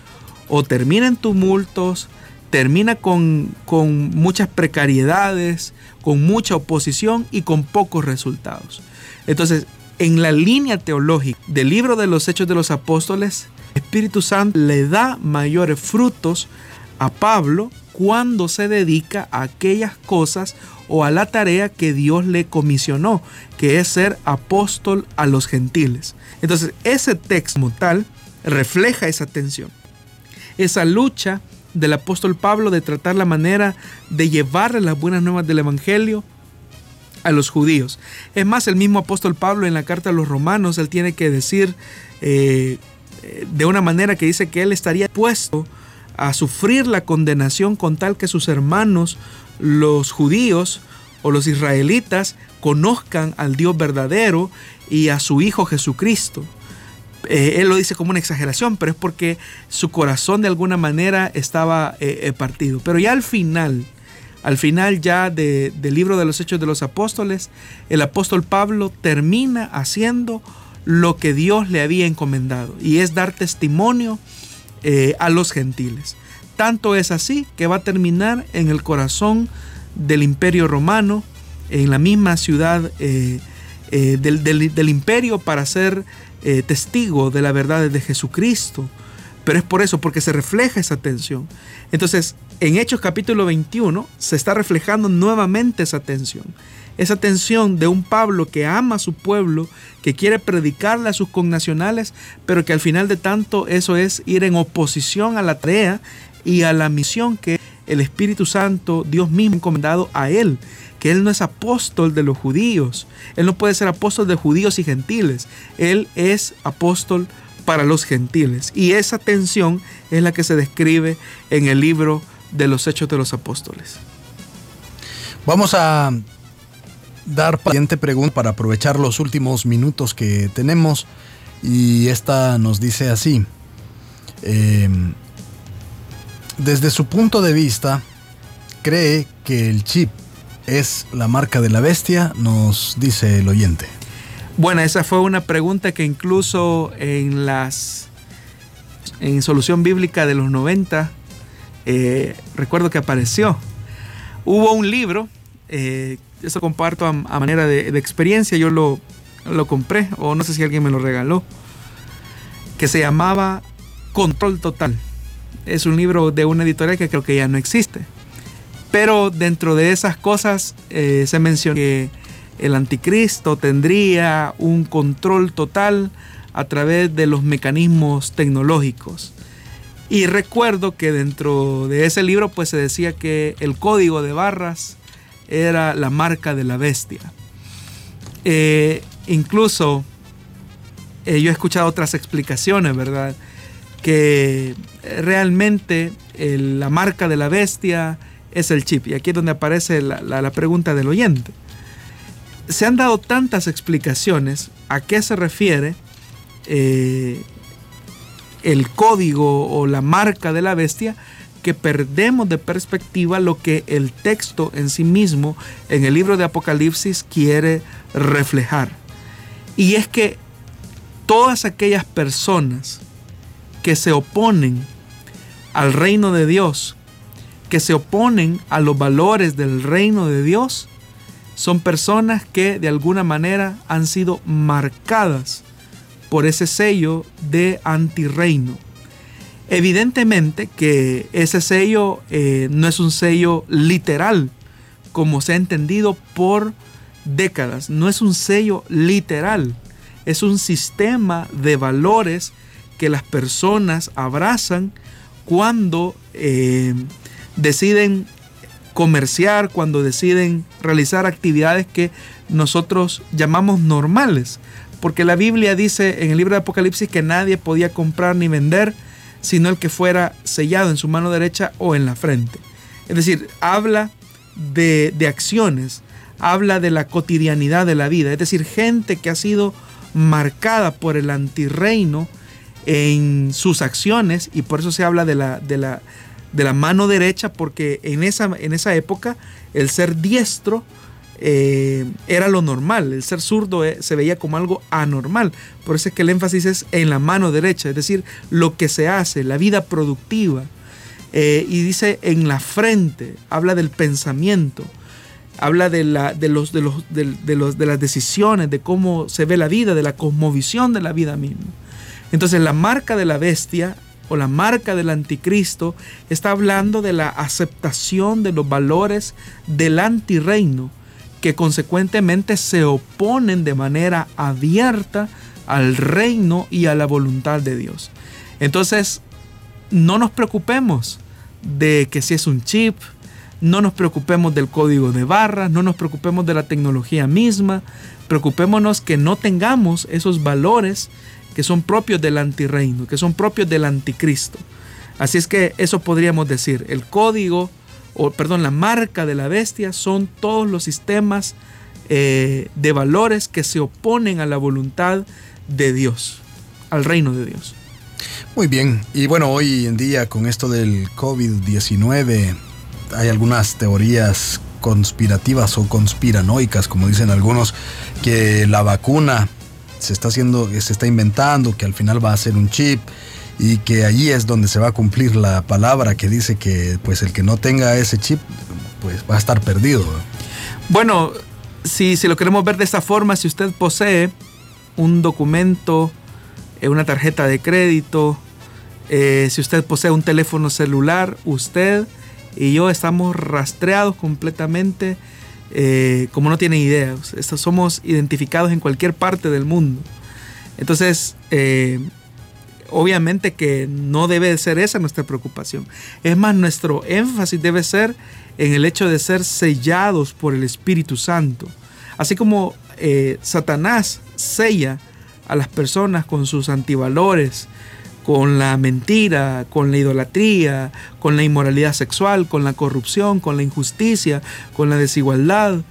o termina en tumultos, termina con, con muchas precariedades, con mucha oposición y con pocos resultados. Entonces, en la línea teológica del libro de los Hechos de los Apóstoles, Espíritu Santo le da mayores frutos a Pablo cuando se dedica a aquellas cosas o a la tarea que Dios le comisionó, que es ser apóstol a los gentiles. Entonces, ese texto como tal refleja esa tensión, esa lucha del apóstol Pablo de tratar la manera de llevarle las buenas nuevas del Evangelio a los judíos. Es más, el mismo apóstol Pablo en la carta a los romanos, él tiene que decir eh, de una manera que dice que él estaría puesto a sufrir la condenación con tal que sus hermanos, los judíos o los israelitas, conozcan al Dios verdadero y a su Hijo Jesucristo. Eh, él lo dice como una exageración, pero es porque su corazón de alguna manera estaba eh, partido. Pero ya al final, al final ya del libro de los Hechos de los Apóstoles, el apóstol Pablo termina haciendo lo que Dios le había encomendado y es dar testimonio eh, a los gentiles. Tanto es así que va a terminar en el corazón del imperio romano, en la misma ciudad eh, eh, del, del, imperio para ser testigo de la verdad de Jesucristo, pero es por eso, porque se refleja esa tensión. Entonces, en Hechos capítulo 21 se está reflejando nuevamente esa tensión. Esa tensión de un Pablo que ama a su pueblo, que quiere predicarle a sus connacionales, pero que al final de tanto eso es ir en oposición a la tarea y a la misión que el Espíritu Santo, Dios mismo, ha encomendado a él, que él no es apóstol de los judíos, él no puede ser apóstol de judíos y gentiles, él es apóstol para los gentiles. Y esa tensión es la que se describe en el libro de los Hechos de los Apóstoles. Vamos a dar siguiente pregunta para aprovechar los últimos minutos que tenemos. Y esta nos dice así. Em, desde su punto de vista, cree que el chip es la marca de la bestia, nos dice el oyente. Bueno, esa fue una pregunta que incluso en las en solución bíblica de los 90 eh, recuerdo que apareció. Hubo un libro, eh, eso comparto a, manera de, experiencia, yo lo, lo compré o no sé si alguien me lo regaló, que se llamaba Control Total. Es un libro de una editorial que creo que ya no existe. Pero dentro de esas cosas eh, se menciona que el anticristo tendría un control total a través de los mecanismos tecnológicos. Y recuerdo que dentro de ese libro pues se decía que el código de barras era la marca de la bestia. Eh, incluso eh, yo he escuchado otras explicaciones, ¿verdad? Que realmente la marca de la bestia es el chip. Y aquí es donde aparece la pregunta del oyente se han dado tantas explicaciones a qué se refiere eh, el código o la marca de la bestia que perdemos de perspectiva lo que el texto en sí mismo en el libro de Apocalipsis quiere reflejar. Y es que todas aquellas personas que se oponen al reino de Dios, que se oponen a los valores del reino de Dios, son personas que de alguna manera han sido marcadas por ese sello de antirreino. Evidentemente que ese sello eh, no es un sello literal, como se ha entendido por décadas, no es un sello literal, es un sistema de valores que las personas abrazan cuando eh, deciden comerciar, cuando deciden realizar actividades que nosotros llamamos normales. Porque la Biblia dice en el libro de Apocalipsis que nadie podía comprar ni vender sino el que fuera sellado en su mano derecha o en la frente. Es decir, habla de, de acciones, habla de la cotidianidad de la vida. Es decir, gente que ha sido marcada por el antirreino en sus acciones y por eso se habla de la, de la, de la mano derecha, porque en esa, en esa época el ser diestro eh, era lo normal, el ser zurdo eh, se veía como algo anormal. Por eso es que el énfasis es en la mano derecha, es decir, lo que se hace, la vida productiva. Eh, y dice en la frente, habla del pensamiento, habla de, la, de, los, de, los, de, los, de las decisiones, de cómo se ve la vida, de la cosmovisión de la vida misma. Entonces la marca de la bestia o la marca del anticristo está hablando de la aceptación de los valores del antirreino que consecuentemente se oponen de manera abierta al reino y a la voluntad de Dios. Entonces, no nos preocupemos de que si es un chip, no nos preocupemos del código de barras, no nos preocupemos de la tecnología misma, preocupémonos que no tengamos esos valores que son propios del antirreino, que son propios del anticristo. Así es que eso podríamos decir, el código, o perdón, la marca de la bestia son todos los sistemas eh, de valores que se oponen a la voluntad de Dios, al reino de Dios. Muy bien, y bueno, hoy en día con esto del COVID-19 hay algunas teorías conspirativas o conspiranoicas, como dicen algunos, que la vacuna se está haciendo, se está inventando, que al final va a ser un chip y que allí es donde se va a cumplir la palabra que dice que pues el que no tenga ese chip pues va a estar perdido. Bueno, si, si lo queremos ver de esta forma, si usted posee un documento, eh, una tarjeta de crédito, Eh, si usted posee un teléfono celular, usted y yo estamos rastreados completamente eh, como no tienen idea. somos identificados en cualquier parte del mundo. Entonces, eh, obviamente que no debe ser esa nuestra preocupación. Es más, nuestro énfasis debe ser en el hecho de ser sellados por el Espíritu Santo. Así como eh, Satanás sella a las personas con sus antivalores, con la mentira, con la idolatría, con la inmoralidad sexual, con la corrupción, con la injusticia, con la desigualdad,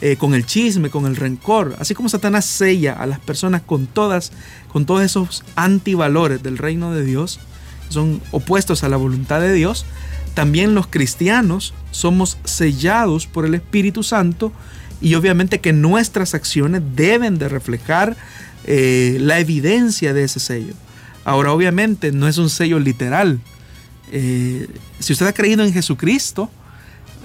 eh, con el chisme, con el rencor. Así como Satanás sella a las personas con todas, con todos esos antivalores del reino de Dios, son opuestos a la voluntad de Dios, también los cristianos somos sellados por el Espíritu Santo y obviamente que nuestras acciones deben de reflejar eh, la evidencia de ese sello. Ahora, obviamente, no es un sello literal. Eh, si usted ha creído en Jesucristo,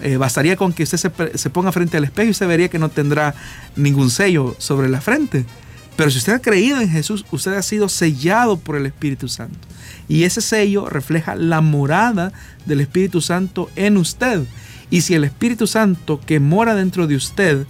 eh, bastaría con que usted se, ponga frente al espejo y usted vería que no tendrá ningún sello sobre la frente. Pero si usted ha creído en Jesús, usted ha sido sellado por el Espíritu Santo. Y ese sello refleja la morada del Espíritu Santo en usted. Y si el Espíritu Santo que mora dentro de usted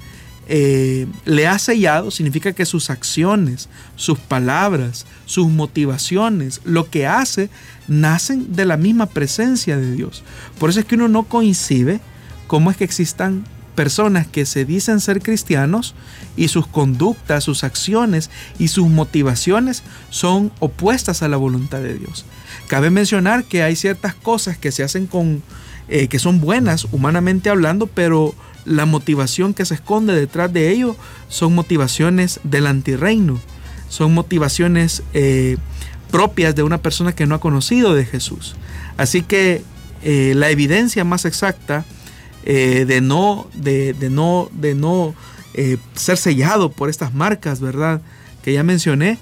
eh, le ha sellado, significa que sus acciones, sus palabras, sus motivaciones, lo que hace, nacen de la misma presencia de Dios. Por eso es que uno no coincide cómo es que existan personas que se dicen ser cristianos y sus conductas, sus acciones y sus motivaciones son opuestas a la voluntad de Dios. Cabe mencionar que hay ciertas cosas que se hacen con, eh, que son buenas humanamente hablando, pero la motivación que se esconde detrás de ello son motivaciones del antirreino, son motivaciones eh, propias de una persona que no ha conocido de Jesús. Así que eh, la evidencia más exacta eh, de no, de, no, de no ser sellado por estas marcas, ¿verdad? Que ya mencioné,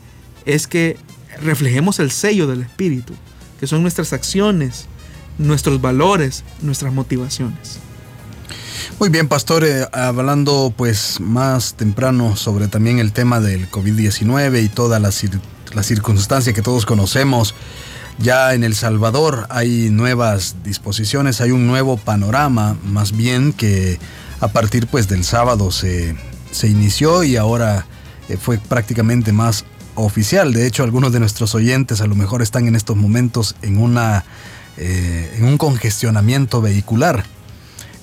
es que reflejemos el sello del Espíritu, que son nuestras acciones, nuestros valores, nuestras motivaciones. Muy bien, pastor, hablando pues más temprano sobre también el tema del COVID-19 y toda la, la circunstancia que todos conocemos. Ya en El Salvador hay nuevas disposiciones, hay un nuevo panorama, más bien que a partir pues del sábado se, se inició y ahora eh, fue prácticamente más oficial. De hecho, algunos de nuestros oyentes a lo mejor están en estos momentos en, una, eh, en un congestionamiento vehicular.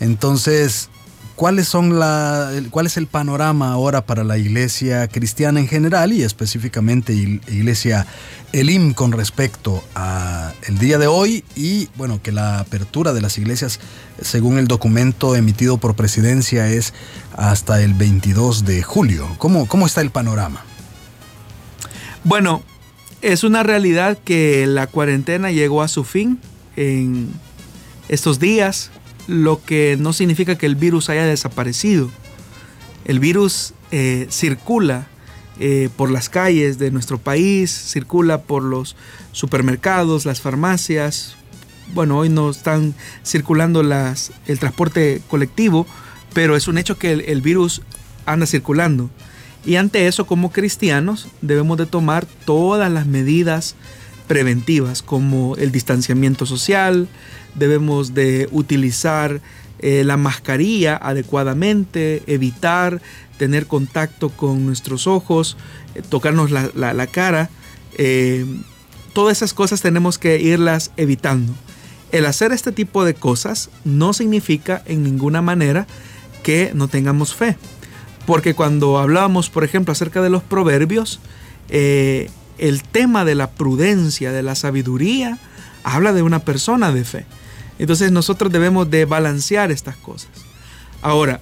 Entonces, ¿cuáles son la, ¿cuál es el panorama ahora para la iglesia cristiana en general y específicamente iglesia Elim con respecto a el día de hoy y bueno, que la apertura de las iglesias según el documento emitido por presidencia es hasta el 22 de julio? ¿Cómo, cómo está el panorama? Bueno, es una realidad que la cuarentena llegó a su fin en estos días lo que no significa que el virus haya desaparecido. El virus eh, circula eh, por las calles de nuestro país, circula por los supermercados, las farmacias. Bueno, hoy no están circulando las, el transporte colectivo, pero es un hecho que el, el virus anda circulando. Y ante eso, como cristianos, debemos de tomar todas las medidas preventivas, como el distanciamiento social, debemos de utilizar eh, la mascarilla adecuadamente, evitar tener contacto con nuestros ojos, eh, tocarnos la, cara. Eh, todas esas cosas tenemos que irlas evitando. El hacer este tipo de cosas no significa en ninguna manera que no tengamos fe. Porque cuando hablamos, por ejemplo, acerca de los proverbios, el tema de la prudencia, de la sabiduría, habla de una persona de fe. Entonces nosotros debemos de balancear estas cosas. Ahora,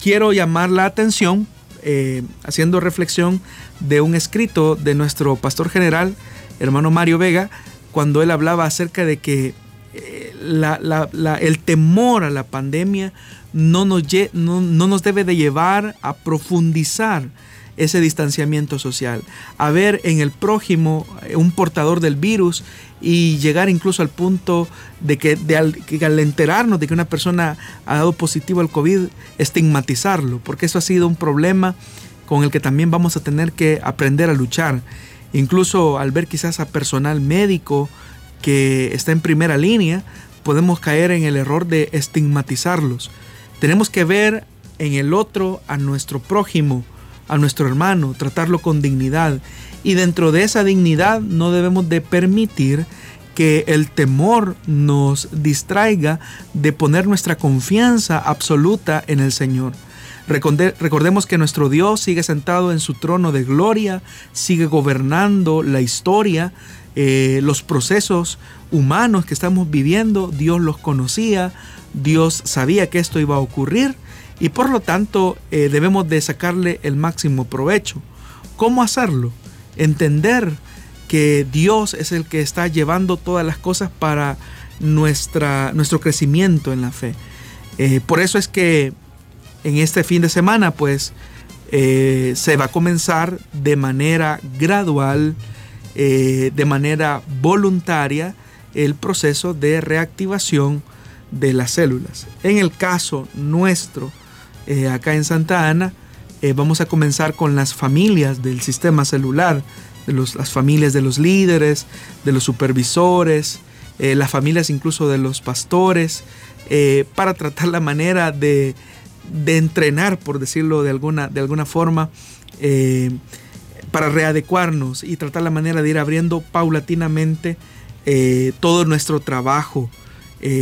quiero llamar la atención, eh, haciendo reflexión de un escrito de nuestro pastor general, hermano Mario Vega, cuando él hablaba acerca de que eh, el temor a la pandemia no nos, no nos debe de llevar a profundizar ese distanciamiento social, a ver en el prójimo eh, un portador del virus y llegar incluso al punto de que, al, enterarnos de que una persona ha dado positivo al COVID, estigmatizarlo, porque eso ha sido un problema con el que también vamos a tener que aprender a luchar. Incluso al ver quizás a personal médico que está en primera línea, podemos caer en el error de estigmatizarlos. Tenemos que ver en el otro a nuestro prójimo, a nuestro hermano, tratarlo con dignidad. Y dentro de esa dignidad no debemos de permitir que el temor nos distraiga de poner nuestra confianza absoluta en el Señor. Recordemos que nuestro Dios sigue sentado en su trono de gloria, sigue gobernando la historia, eh, los procesos humanos que estamos viviendo, Dios los conocía, Dios sabía que esto iba a ocurrir y por lo tanto eh, debemos de sacarle el máximo provecho. ¿Cómo hacerlo? Entender que Dios es el que está llevando todas las cosas para nuestra, nuestro crecimiento en la fe. Eh, por eso es que en este fin de semana pues eh, se va a comenzar de manera gradual, de manera voluntaria, el proceso de reactivación de las células. En el caso nuestro, acá en Santa Ana, vamos a comenzar con las familias del sistema celular de las familias de los líderes, de los supervisores, eh, las familias incluso de los pastores, eh, para tratar la manera de, entrenar, por decirlo de alguna, de alguna forma, eh, para readecuarnos y tratar la manera de ir abriendo paulatinamente todo nuestro trabajo.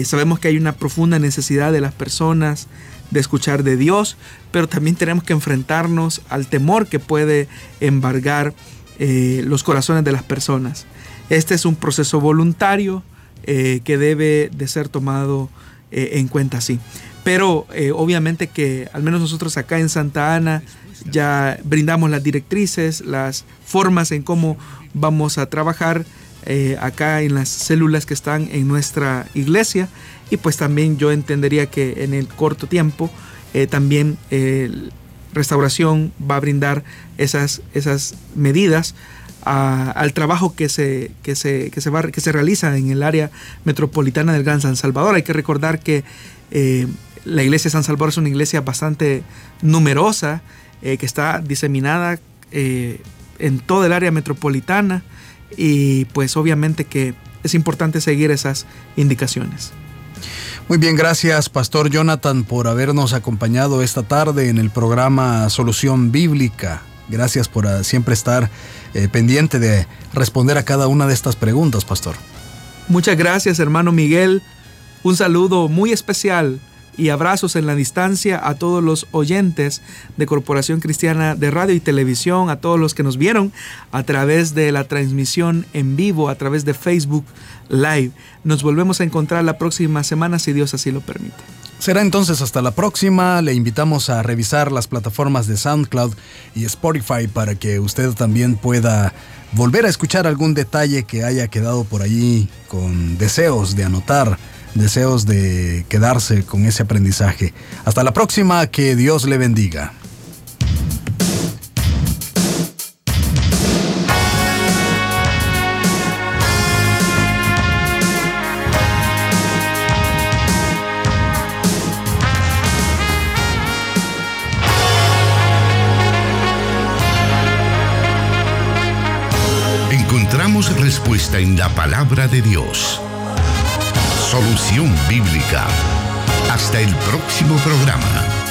sabemos que hay una profunda necesidad de las personas de escuchar de Dios, pero también tenemos que enfrentarnos al temor que puede embargar eh, los corazones de las personas. Este es un proceso voluntario eh, que debe de ser tomado eh, en cuenta así. Pero obviamente que al menos nosotros acá en Santa Ana ya brindamos las directrices, las formas en cómo vamos a trabajar acá en las células que están en nuestra iglesia y pues también yo entendería que en el corto tiempo también Restauración va a brindar esas, esas medidas al trabajo que se, que, se, que, se va, que se realiza en el área metropolitana del Gran San Salvador. Hay que recordar que eh, la iglesia de San Salvador es una iglesia bastante numerosa, eh, que está diseminada eh, en toda el área metropolitana y pues obviamente que es importante seguir esas indicaciones. Muy bien, gracias Pastor Jonathan por habernos acompañado esta tarde en el programa Solución Bíblica. Gracias por ah, siempre estar eh, pendiente de responder a cada una de estas preguntas, Pastor. Muchas gracias, hermano Miguel. Un saludo muy especial y abrazos en la distancia a todos los oyentes de Corporación Cristiana de Radio y Televisión, a todos los que nos vieron a través de la transmisión en vivo, a través de Facebook Live. Nos volvemos a encontrar la próxima semana si Dios así lo permite. Será entonces hasta la próxima. Le invitamos a revisar las plataformas de SoundCloud y Spotify para que usted también pueda volver a escuchar algún detalle que haya quedado por allí con deseos de anotar, deseos de quedarse con ese aprendizaje. Hasta la próxima, que Dios le bendiga. respuesta en la palabra de Dios. Solución bíblica. Hasta el próximo programa.